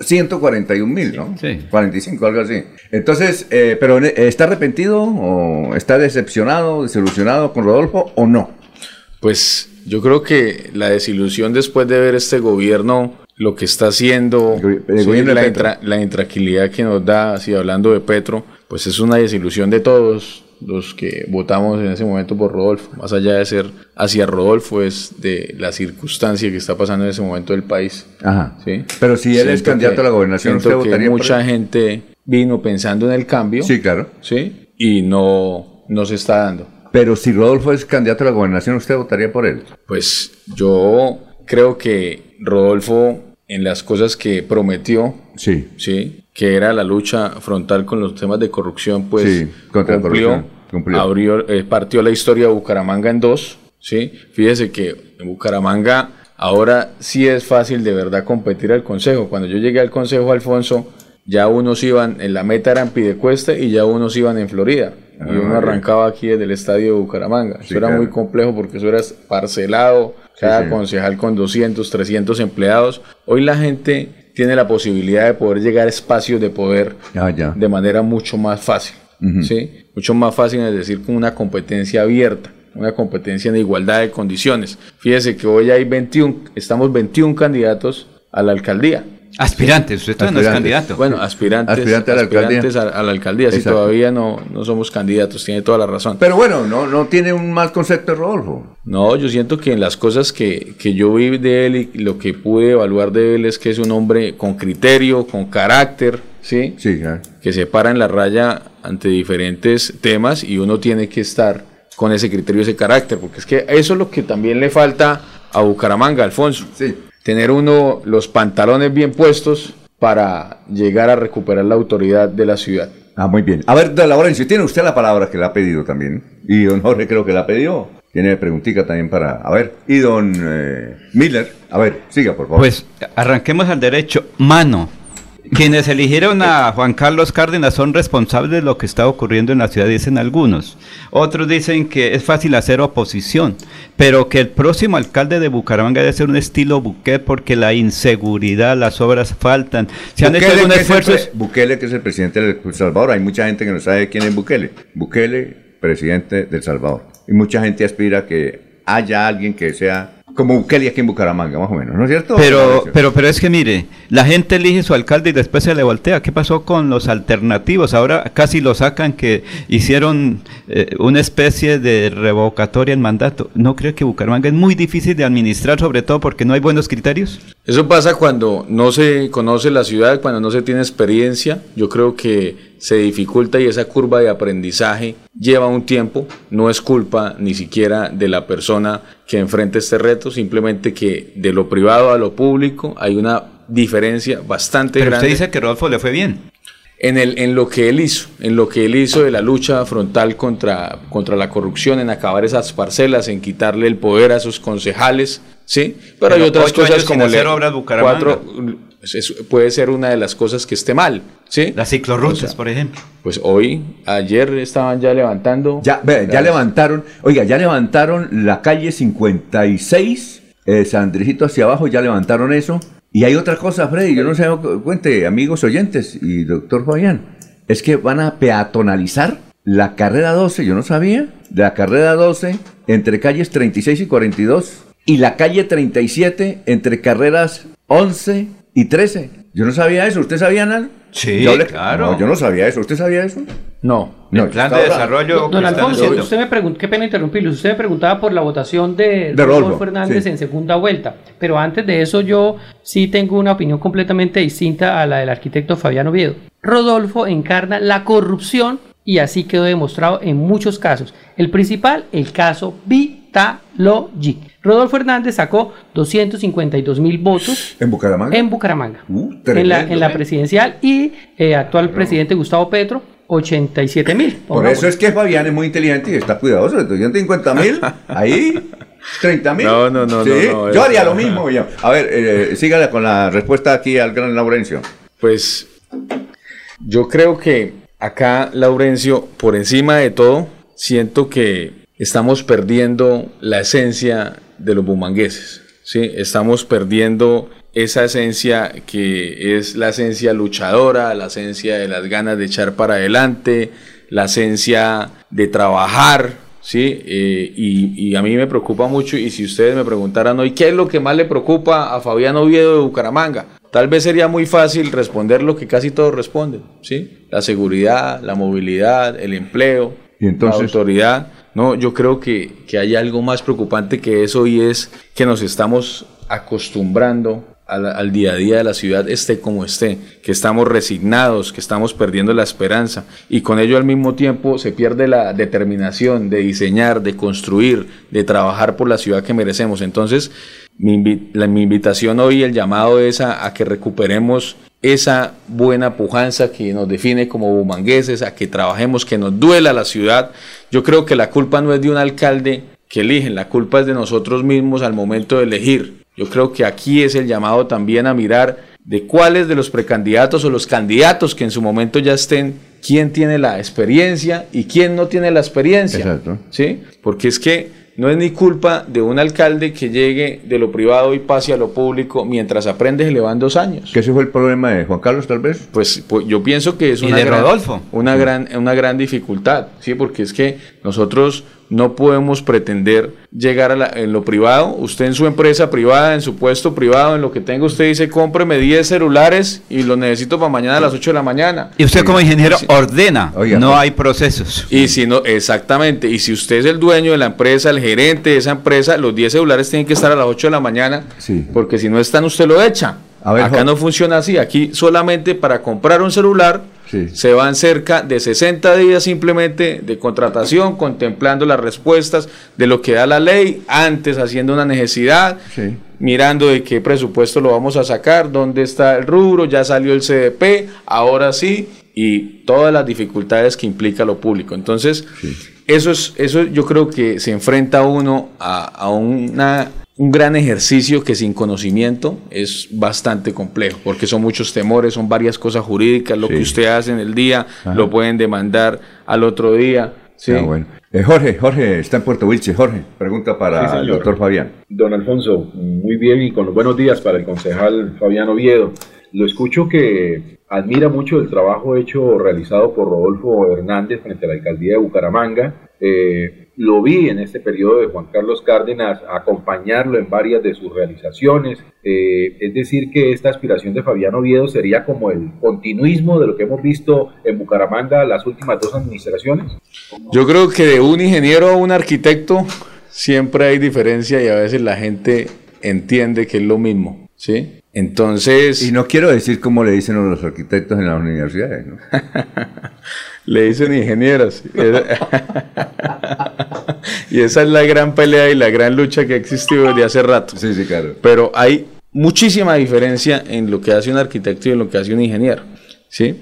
141 mil, ¿no? Sí. 45, algo así. Entonces, eh, pero ¿está arrepentido o está decepcionado, desilusionado con Rodolfo o no? Pues yo creo que la desilusión después de ver este gobierno lo que está haciendo, la, la, intranquilidad que nos da, así hablando de Petro, pues es una desilusión de todos los que votamos en ese momento por Rodolfo, más allá de ser hacia Rodolfo, es de la circunstancia que está pasando en ese momento del país. Ajá. ¿sí? Pero si él es candidato a la gobernación, ¿usted votaría mucha gente vino pensando en el cambio. Sí, claro. Sí, y no, no se está dando. Pero si Rodolfo es candidato a la gobernación, ¿usted votaría por él? Pues yo creo que Rodolfo en las cosas que prometió, sí. sí, que era la lucha frontal con los temas de corrupción, pues cumplió, Abrió, eh, partió la historia de Bucaramanga en dos, sí. Fíjese que en Bucaramanga ahora sí es fácil de verdad competir al Consejo. Cuando yo llegué al Consejo, Alfonso, ya unos iban, en la meta eran Pidecuesta y ya unos iban en Florida. y uno ah, arrancaba aquí desde el estadio de Bucaramanga. eso era muy complejo porque eso era parcelado, cada concejal con 200, 300 empleados. Hoy la gente tiene la posibilidad de poder llegar a espacios de poder ah, de manera mucho más fácil. ¿sí? Mucho más fácil, es decir, con una competencia abierta, una competencia en igualdad de condiciones. Fíjese que hoy hay 21, estamos 21 candidatos a la alcaldía. Aspirantes, usted no es candidato. Bueno, aspirantes, a la alcaldía. si todavía no, no somos candidatos, tiene toda la razón. Pero bueno, no, no tiene un mal concepto Rodolfo. No, yo siento que en las cosas que, que yo vi de él y lo que pude evaluar de él es que es un hombre con criterio, con carácter, ¿sí? Sí, Que se para en la raya ante diferentes temas y uno tiene que estar con ese criterio, ese carácter, porque es que eso es lo que también le falta a Bucaramanga, Alfonso. Sí tener uno los pantalones bien puestos para llegar a recuperar la autoridad de la ciudad. Ah, muy bien. A ver, don Laurencio, tiene usted la palabra que le ha pedido también. Y don Jorge creo que la pidió. Tiene preguntita también para... A ver, y don eh, Miller, a ver, siga por favor. Pues arranquemos al derecho. Mano. Quienes eligieron a Juan Carlos Cárdenas son responsables de lo que está ocurriendo en la ciudad, dicen algunos. Otros dicen que es fácil hacer oposición, pero que el próximo alcalde de Bucaramanga debe ser un estilo Bukele porque la inseguridad, las obras faltan. Se han hecho Bukele, algunos es el esfuerzos. Bukele, que es el presidente del El Salvador. Hay mucha gente que no sabe quién es Bukele. Bukele, presidente del Salvador. Y mucha gente aspira a que haya alguien que sea como Bukele aquí en Bucaramanga, más o menos, ¿no es cierto? Pero, pero, pero es que mire, la gente elige su alcalde y después se le voltea. ¿Qué pasó con los alternativos? Ahora casi lo sacan que hicieron eh, una especie de revocatoria en mandato. ¿No creo que Bucaramanga es muy difícil de administrar, sobre todo porque no hay buenos criterios? Eso pasa cuando no se conoce la ciudad, cuando no se tiene experiencia. Yo creo que se dificulta y esa curva de aprendizaje lleva un tiempo. No es culpa ni siquiera de la persona que enfrenta este reto, simplemente que de lo privado a lo público hay una diferencia bastante Pero grande. usted dice que Rodolfo le fue bien. En, el, en lo que él hizo, en lo que él hizo de la lucha frontal contra, contra la corrupción, en acabar esas parcelas, en quitarle el poder a esos concejales, ¿sí? Pero, hay Pero otras ocho cosas como le- cuatro, es- puede ser una de las cosas que esté mal, ¿sí? Las ciclorrutas, por ejemplo. Pues hoy, ayer estaban ya levantando. Ya, ya levantaron, oiga, ya levantaron la calle 56, eh, San Andresito hacia abajo, ya levantaron eso. Y hay otra cosa, Freddy, yo no sé, cuente, amigos oyentes y doctor Fabián, es que van a peatonalizar la carrera 12, yo no sabía, la carrera 12 entre calles 36 y 42 y la calle 37 entre carreras 11 y 13. Yo no sabía eso, ¿usted sabía nada? Sí, Yo le- claro. No, yo no sabía eso, ¿usted sabía eso? No. No, El plan está de desarrollo Don Alfonso, usted me preguntó, qué pena interrumpirlo, usted me preguntaba por la votación de, De Rodolfo Rodolfo, Fernández sí. en segunda vuelta, pero antes de eso yo sí tengo una opinión completamente distinta a la del arquitecto Fabián Oviedo. Rodolfo encarna la corrupción y así quedó demostrado en muchos casos. El principal, el caso Vitalogic. Rodolfo Hernández sacó 252 mil votos ¿En Bucaramanga? en Bucaramanga, Uh, en la, tremendo. en la presidencial y eh, actual presidente Gustavo Petro, 87 mil. Por eso es que Fabián es muy inteligente y está cuidadoso. De 250 mil, ahí, 30 mil. No, no, no, Sí, no, no, Yo haría lo mismo. yo. A ver, eh, sígale con la respuesta aquí al gran Laurencio. Pues yo creo que acá, Laurencio, por encima de todo, siento que estamos perdiendo la esencia de los bumangueses. ¿sí? Estamos perdiendo esa esencia que es la esencia luchadora, la esencia de las ganas de echar para adelante, la esencia de trabajar, ¿sí? Eh, y, y a mí me preocupa mucho, y si ustedes me preguntaran hoy, ¿qué es lo que más le preocupa a Fabián Oviedo de Bucaramanga? Tal vez sería muy fácil responder lo que casi todos responden, ¿sí? La seguridad, la movilidad, el empleo, Y entonces- la autoridad. No, yo creo que, que hay algo más preocupante que eso y es que nos estamos acostumbrando al, día a día de la ciudad, esté como esté, que estamos resignados, que estamos perdiendo la esperanza y con ello al mismo tiempo se pierde la determinación de diseñar, de construir, de trabajar por la ciudad que merecemos. Entonces, mi, la, invitación hoy, el llamado es a que recuperemos esa buena pujanza que nos define como bumangueses, a que trabajemos, que nos duela la ciudad. Yo creo que la culpa no es de un alcalde que eligen, la culpa es de nosotros mismos al momento de elegir. Yo creo que aquí es el llamado también a mirar de cuáles de los precandidatos o los candidatos que en su momento ya estén, quién tiene la experiencia y quién no tiene la experiencia. Exacto. ¿sí? Porque es que no es ni culpa de un alcalde que llegue de lo privado y pase a lo público mientras aprende y le van dos años. ¿Que ese fue el problema de Juan Carlos, tal vez? Pues, pues yo pienso que es Y una, de gran, Rodolfo. una, gran, una gran dificultad, ¿sí? porque es que nosotros no podemos pretender llegar a la- en lo privado. Usted en su empresa privada, en su puesto privado, en lo que tenga, usted dice, cómpreme 10 celulares y los necesito para mañana a las 8 de la mañana. Y usted como ingeniero Sí. ordena, Oiga, no pues. hay procesos. Y si no, exactamente, y si usted es el dueño de la empresa, el gerente de esa empresa, los 10 celulares tienen que estar a las 8 de la mañana, Sí. porque si no están, usted lo echa. A ver, Acá no funciona así, aquí solamente para comprar un celular se van cerca de 60 días simplemente de contratación, contemplando las respuestas de lo que da la ley, antes haciendo una necesidad, mirando de qué presupuesto lo vamos a sacar, dónde está el rubro, ya salió el CDP, ahora sí, y todas las dificultades que implica lo público. Entonces, eso, es, eso yo creo que se enfrenta uno a, a una un gran ejercicio que sin conocimiento es bastante complejo, porque son muchos temores, son varias cosas jurídicas, lo que usted hace en el día lo pueden demandar al otro día. Sí. Ah, bueno. Eh, Jorge, Jorge está en Puerto Wilche. Jorge, pregunta para el doctor Fabián. Don Alfonso, muy bien y con los buenos días para el concejal Fabián Oviedo. Lo escucho que admira mucho el trabajo hecho realizado por Rodolfo Hernández frente a la alcaldía de Bucaramanga. Eh, lo vi en este periodo de Juan Carlos Cárdenas, acompañarlo en varias de sus realizaciones. Eh, es decir, que esta aspiración de Fabián Oviedo sería como el continuismo de lo que hemos visto en Bucaramanga las últimas dos administraciones. Yo creo que de un ingeniero a un arquitecto siempre hay diferencia y a veces la gente entiende que es lo mismo. ¿sí? Entonces... Y no quiero decir como le dicen a los arquitectos en las universidades, ¿no? le dicen ingenieros. y esa es la gran pelea y la gran lucha que ha existido desde hace rato. Sí, sí, claro. Pero hay muchísima diferencia en lo que hace un arquitecto y en lo que hace un ingeniero. ¿sí?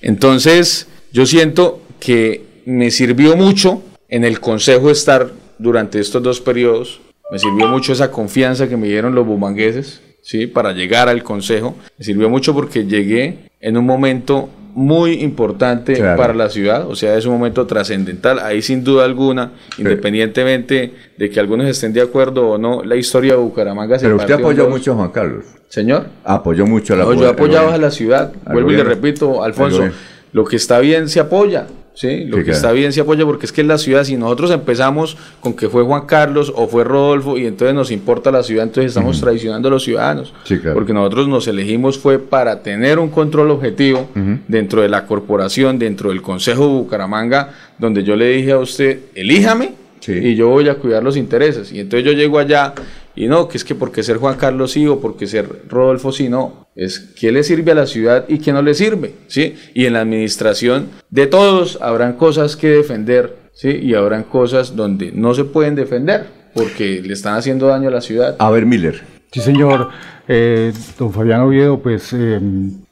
Entonces, yo siento que me sirvió mucho en el consejo estar durante estos dos periodos. Me sirvió mucho esa confianza que me dieron los bumangueses, ¿sí? Para llegar al consejo. Me sirvió mucho porque llegué en un momento muy importante para la ciudad, o sea, es un momento trascendental, ahí sin duda alguna, independientemente de que algunos estén de acuerdo o no, la historia de Bucaramanga se Pero usted apoyó mucho a Juan Carlos. Señor. Apoyó mucho a la No, yo apoyaba a la ciudad, vuelvo y le repito, Alfonso, lo que está bien se apoya, ¿sí? Lo que está bien se apoya porque es que es la ciudad, si nosotros empezamos con que fue Juan Carlos o fue Rodolfo y entonces nos importa la ciudad, entonces estamos traicionando a los ciudadanos. Porque nosotros nos elegimos fue para tener un control objetivo dentro de la corporación, dentro del Consejo de Bucaramanga, donde yo le dije a usted, elíjame y yo voy a cuidar los intereses. Y entonces yo llego allá y no, que es que porque ser Juan Carlos sí o porque ser Rodolfo sí, no. Es qué le sirve a la ciudad y qué no le sirve, ¿sí? Y en la administración de todos habrán cosas que defender, ¿sí? Y habrán cosas donde no se pueden defender porque le están haciendo daño a la ciudad. A ver, Miller. Sí, señor. Eh, don Fabián Oviedo, pues eh,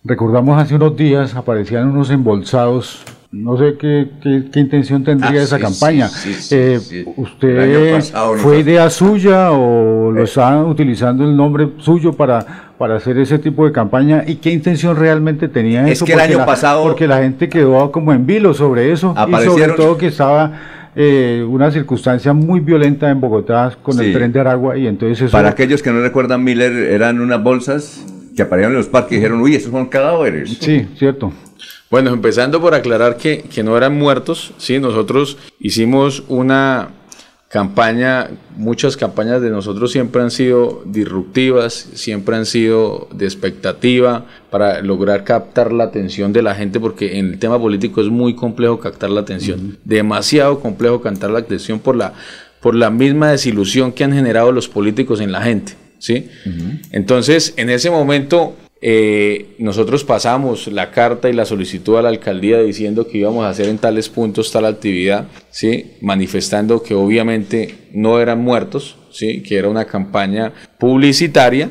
recordamos hace unos días aparecían unos embolsados no sé qué, qué, intención tendría ah, esa campaña. Eh, ¿Usted fue idea suya o lo eh. estaban utilizando el nombre suyo para, para hacer ese tipo de campaña? ¿Y qué intención realmente tenía es eso? Que el año pasado... Porque la gente quedó como en vilo sobre eso y sobre todo que estaba... Eh, una circunstancia muy violenta en Bogotá con el tren de Aragua y entonces Para aquellos que no recuerdan, Miller, eran unas bolsas que aparecieron en los parques y dijeron, uy, esos son cadáveres. Sí, cierto. Bueno, empezando por aclarar que, no eran muertos, sí, nosotros hicimos una campaña, muchas campañas de nosotros siempre han sido disruptivas, siempre han sido de expectativa para lograr captar la atención de la gente, porque en el tema político es muy complejo captar la atención, demasiado complejo captar la atención por la, por la misma desilusión que han generado los políticos en la gente. ¿sí? Entonces, en ese momento eh, nosotros pasamos la carta y la solicitud a la alcaldía diciendo que íbamos a hacer en tales puntos tal actividad, ¿sí? manifestando que obviamente no eran muertos, ¿sí? que era una campaña publicitaria,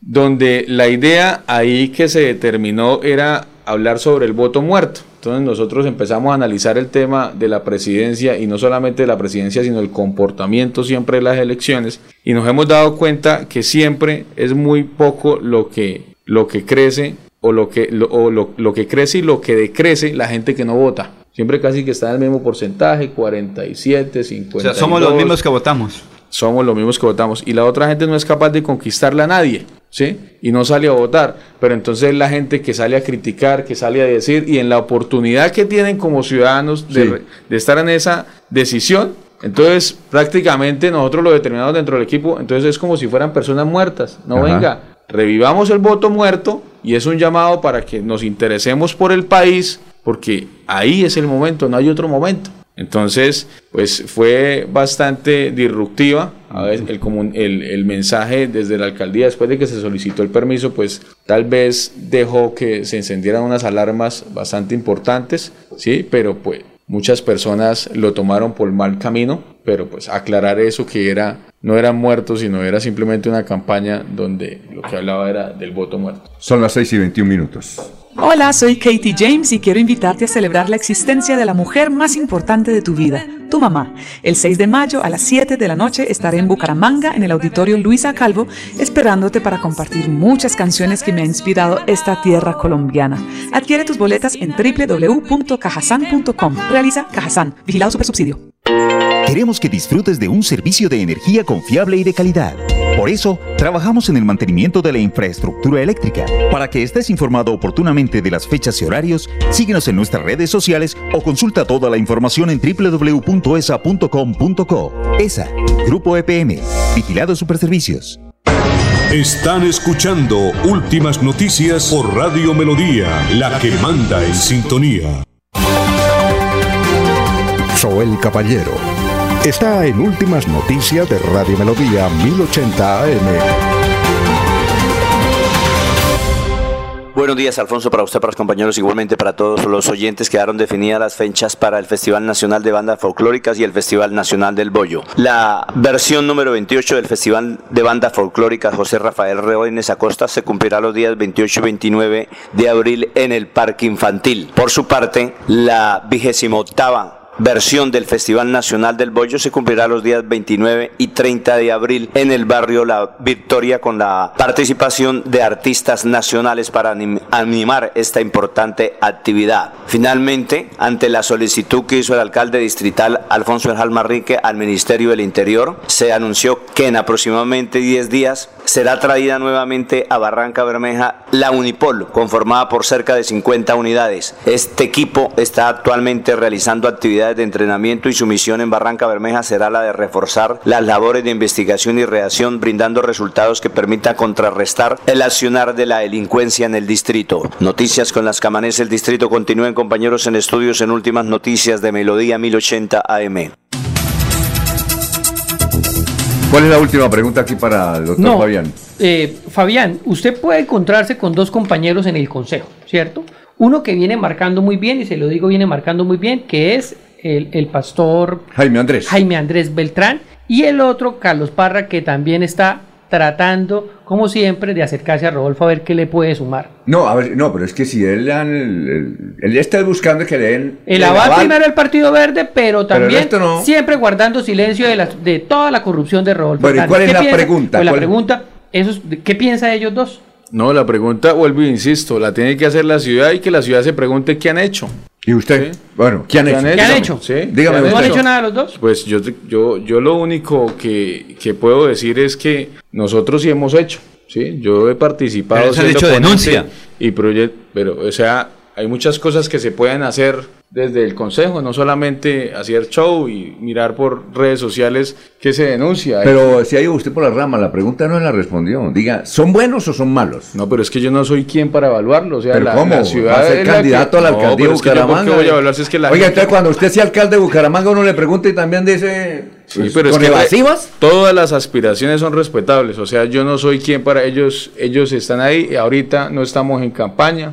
donde la idea ahí que se determinó era hablar sobre el voto muerto. Entonces nosotros empezamos a analizar el tema de la presidencia y no solamente de la presidencia, sino el comportamiento siempre de las elecciones y nos hemos dado cuenta que siempre es muy poco lo que lo que crece o lo que, lo, o lo, que crece y lo que decrece la gente que no vota. Siempre casi que está en el mismo porcentaje, 47, 50. O sea, somos los mismos que votamos. Somos los mismos que votamos. Y la otra gente no es capaz de conquistarle a nadie, ¿sí? Y no sale a votar. Pero entonces la gente que sale a criticar, que sale a decir, y en la oportunidad que tienen como ciudadanos de, de estar en esa decisión, entonces prácticamente nosotros lo determinamos dentro del equipo, entonces es como si fueran personas muertas. No venga, revivamos el voto muerto y es un llamado para que nos interesemos por el país, porque ahí es el momento, no hay otro momento. Entonces, pues fue bastante disruptiva el, el, el, mensaje desde la alcaldía, después de que se solicitó el permiso, pues tal vez dejó que se encendieran unas alarmas bastante importantes, ¿sí? Pero pues muchas personas lo tomaron por mal camino, pero pues aclarar eso que era no eran muertos, sino era simplemente una campaña donde lo que hablaba era del voto muerto. Son las 6 y 21 minutos. Hola, soy Katie James y quiero invitarte a celebrar la existencia de la mujer más importante de tu vida, tu mamá. El 6 de mayo a las 7 de la noche estaré en Bucaramanga, en el auditorio Luisa Calvo, esperándote para compartir muchas canciones que me ha inspirado esta tierra colombiana. Adquiere tus boletas en www.cajasan.com. Realiza Cajasan, vigilado supersubsidio. Queremos que disfrutes de un servicio de energía confiable y de calidad. Por eso, trabajamos en el mantenimiento de la infraestructura eléctrica. Para que estés informado oportunamente de las fechas y horarios, síguenos en nuestras redes sociales o consulta toda la información en www.esa.com.co. ESA, Grupo EPM, Vigilado Superservicios. Están escuchando Últimas Noticias por Radio Melodía, la que manda en sintonía. Soy el Caballero está en Últimas Noticias de Radio Melodía 1080 AM. Buenos días, Alfonso, para usted, para los compañeros, igualmente para todos los oyentes. Quedaron definidas las fechas para el Festival Nacional de Bandas Folclóricas y el Festival Nacional del Bollo. La versión número 28 del Festival de Bandas Folclóricas José Rafael Reógenes Acosta se cumplirá los días 28 y 29 de abril en el Parque Infantil. Por su parte, la vigésima octava versión del Festival Nacional del Bollo se cumplirá los días 29 y 30 de abril en el barrio La Victoria con la participación de artistas nacionales para animar esta importante actividad. Finalmente, ante la solicitud que hizo el alcalde distrital Alfonso Enjal Marrique al Ministerio del Interior, se anunció que en aproximadamente 10 días será traída nuevamente a Barranca Bermeja la Unipol, conformada por cerca de 50 unidades. Este equipo está actualmente realizando actividades de entrenamiento y su misión en Barranca Bermeja será la de reforzar las labores de investigación y reacción, brindando resultados que permitan contrarrestar el accionar de la delincuencia en el distrito. Noticias con las camanes del distrito continúen compañeros en estudios en últimas noticias de Melodía 1080 AM. ¿Cuál es la última pregunta aquí para el doctor Fabián? Eh, Fabián, usted puede encontrarse con dos compañeros en el consejo, ¿cierto? Uno que viene marcando muy bien, y se lo digo, viene marcando muy bien, que es el, pastor Jaime Andrés. Jaime Andrés Beltrán y el otro, Carlos Parra, que también está tratando, como siempre, de acercarse a Rodolfo a ver qué le puede sumar. No, a ver, no, pero es que si él, él, está buscando que le den... El, aval, primero el Partido Verde, pero también siempre guardando silencio de, la, de toda la corrupción de Rodolfo. Bueno, ¿y cuál es la pregunta? Pues la pregunta, ¿qué piensa de ellos dos? No, la pregunta, vuelvo e insisto, la tiene que hacer la ciudad y que la ciudad se pregunte qué han hecho. ¿Y usted? Bueno, ¿qué han, hecho? ¿Qué han hecho? ¿Sí? Dígame ¿No han hecho nada los dos? Pues yo, yo, yo lo único que, que puedo decir es que nosotros sí hemos hecho. ¿sí? Yo he participado. Pero han hecho denuncia. Y proyecto, pero, o sea, hay muchas cosas que se pueden hacer desde el Consejo, no solamente hacer show y mirar por redes sociales que se denuncia. Pero si ha ido usted por la rama, la pregunta no la respondió. Diga, ¿son buenos o son malos? No, pero es que yo no soy quien para evaluarlo. O sea, la, ¿cómo? ciudad ¿Va a ser candidato a la alcaldía de Bucaramanga? voy a evaluar si es que la Oiga, entonces cuando usted sea alcalde de Bucaramanga uno le pregunta y también dice... Sí, pues, pero es que evasivas? todas las aspiraciones son respetables. O sea, yo no soy quien para ellos. Ellos están ahí y ahorita no estamos en campaña.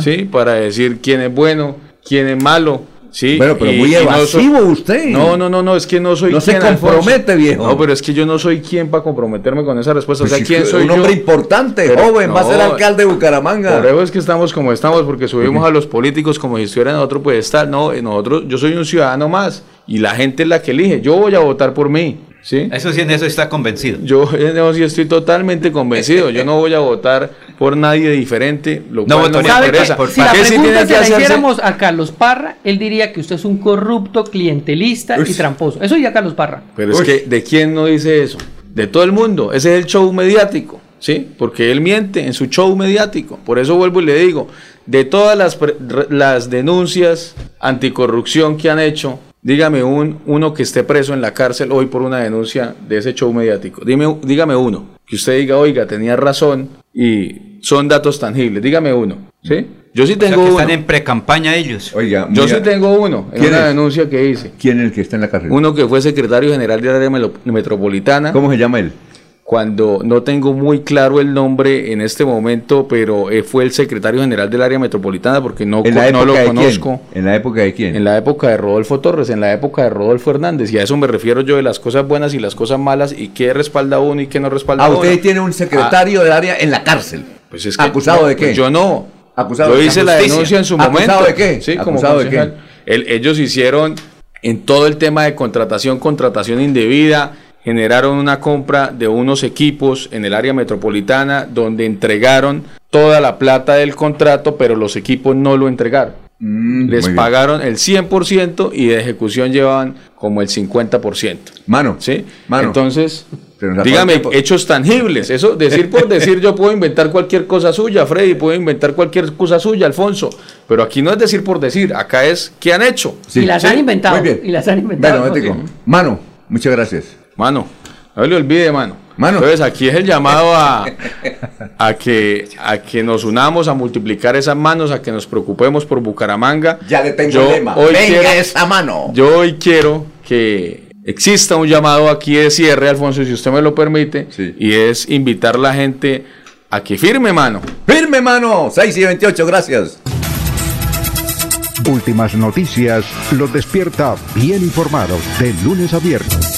¿Sí? Para decir quién es bueno, quién es malo. Sí, bueno, pero muy evasivo usted. No, no, no, no, es que no soy No se compromete, viejo. No, pero es que yo no soy quien para comprometerme con esa respuesta. o sea, pues ¿quién soy un hombre importante, joven, va a ser alcalde de Bucaramanga. Por eso es que estamos como estamos, porque subimos a los políticos como si estuvieran en otro estar No, nosotros, yo soy un ciudadano más y la gente es la que elige. Yo voy a votar por mí. ¿Sí? Eso sí, en eso está convencido. Yo en eso sí estoy totalmente convencido. Yo no voy a votar por nadie diferente, lo no, cual no me interesa. si la pregunta se la hiciéramos a Carlos Parra, él diría que usted es un corrupto, clientelista y tramposo. Eso diría Carlos Parra. Pero es que, ¿de quién no dice eso? De todo el mundo. Ese es el show mediático, ¿sí? Porque él miente en su show mediático. Por eso vuelvo y le digo, de todas las, las denuncias anticorrupción que han hecho, Dígame un, uno que esté preso en la cárcel hoy por una denuncia de ese show mediático. Dime, dígame uno. Que usted diga, oiga, tenía razón y son datos tangibles. Dígame uno, ¿sí? Yo sí O sea, tengo que uno. están en pre-campaña ellos. Oiga, Yo mira, sí tengo uno, en ¿Quién una es? denuncia que hice. ¿Quién es el que está en la cárcel? Uno que fue secretario general del área metropolitana. ¿Cómo se llama él? Cuando no tengo muy claro el nombre en este momento, pero eh, fue el secretario general del área metropolitana porque no, ¿En la co- no lo quién? conozco. ¿En la época de quién? En la época de Rodolfo Torres, en la época de Rodolfo Hernández, y a eso me refiero yo de las cosas buenas y las cosas malas, y qué respalda uno y qué no respalda Ah, uno. usted tiene un secretario del área en la cárcel. Pues es que- ¿Acusado no, de qué? pues yo no. ¿Acusado yo hice la denuncia en su ¿Acusado momento. de qué? Sí, como ¿Acusado de qué? El- ellos hicieron en todo el tema de contratación, contratación indebida, generaron una compra de unos equipos en el área metropolitana donde entregaron toda la plata del contrato, pero los equipos no lo entregaron. Les Mm, bien. pagaron el 100% y de ejecución llevaban como el 50%. Mano, ¿Sí? mano. Entonces, dígame, hechos tangibles. Eso, decir por decir, yo puedo inventar cualquier cosa suya, Freddy, puedo inventar cualquier cosa suya, Alfonso. Pero aquí no es decir por decir, acá es qué han hecho. y las han inventado. muy bien. Y las han inventado. Bueno. Mano, muchas gracias. Mano, no le olvide, mano. Mano. Entonces aquí es el llamado a, a, que, a que nos unamos, a multiplicar esas manos, a que nos preocupemos por Bucaramanga. Ya le tengo Yo el lema. hoy Venga quiero- esa mano. Yo hoy quiero que exista un llamado aquí de cierre, Alfonso, si usted me lo permite, y es invitar a la gente a que firme, mano. Firme, mano. 6 y 28, gracias. Últimas noticias los despierta bien informados de lunes a viernes.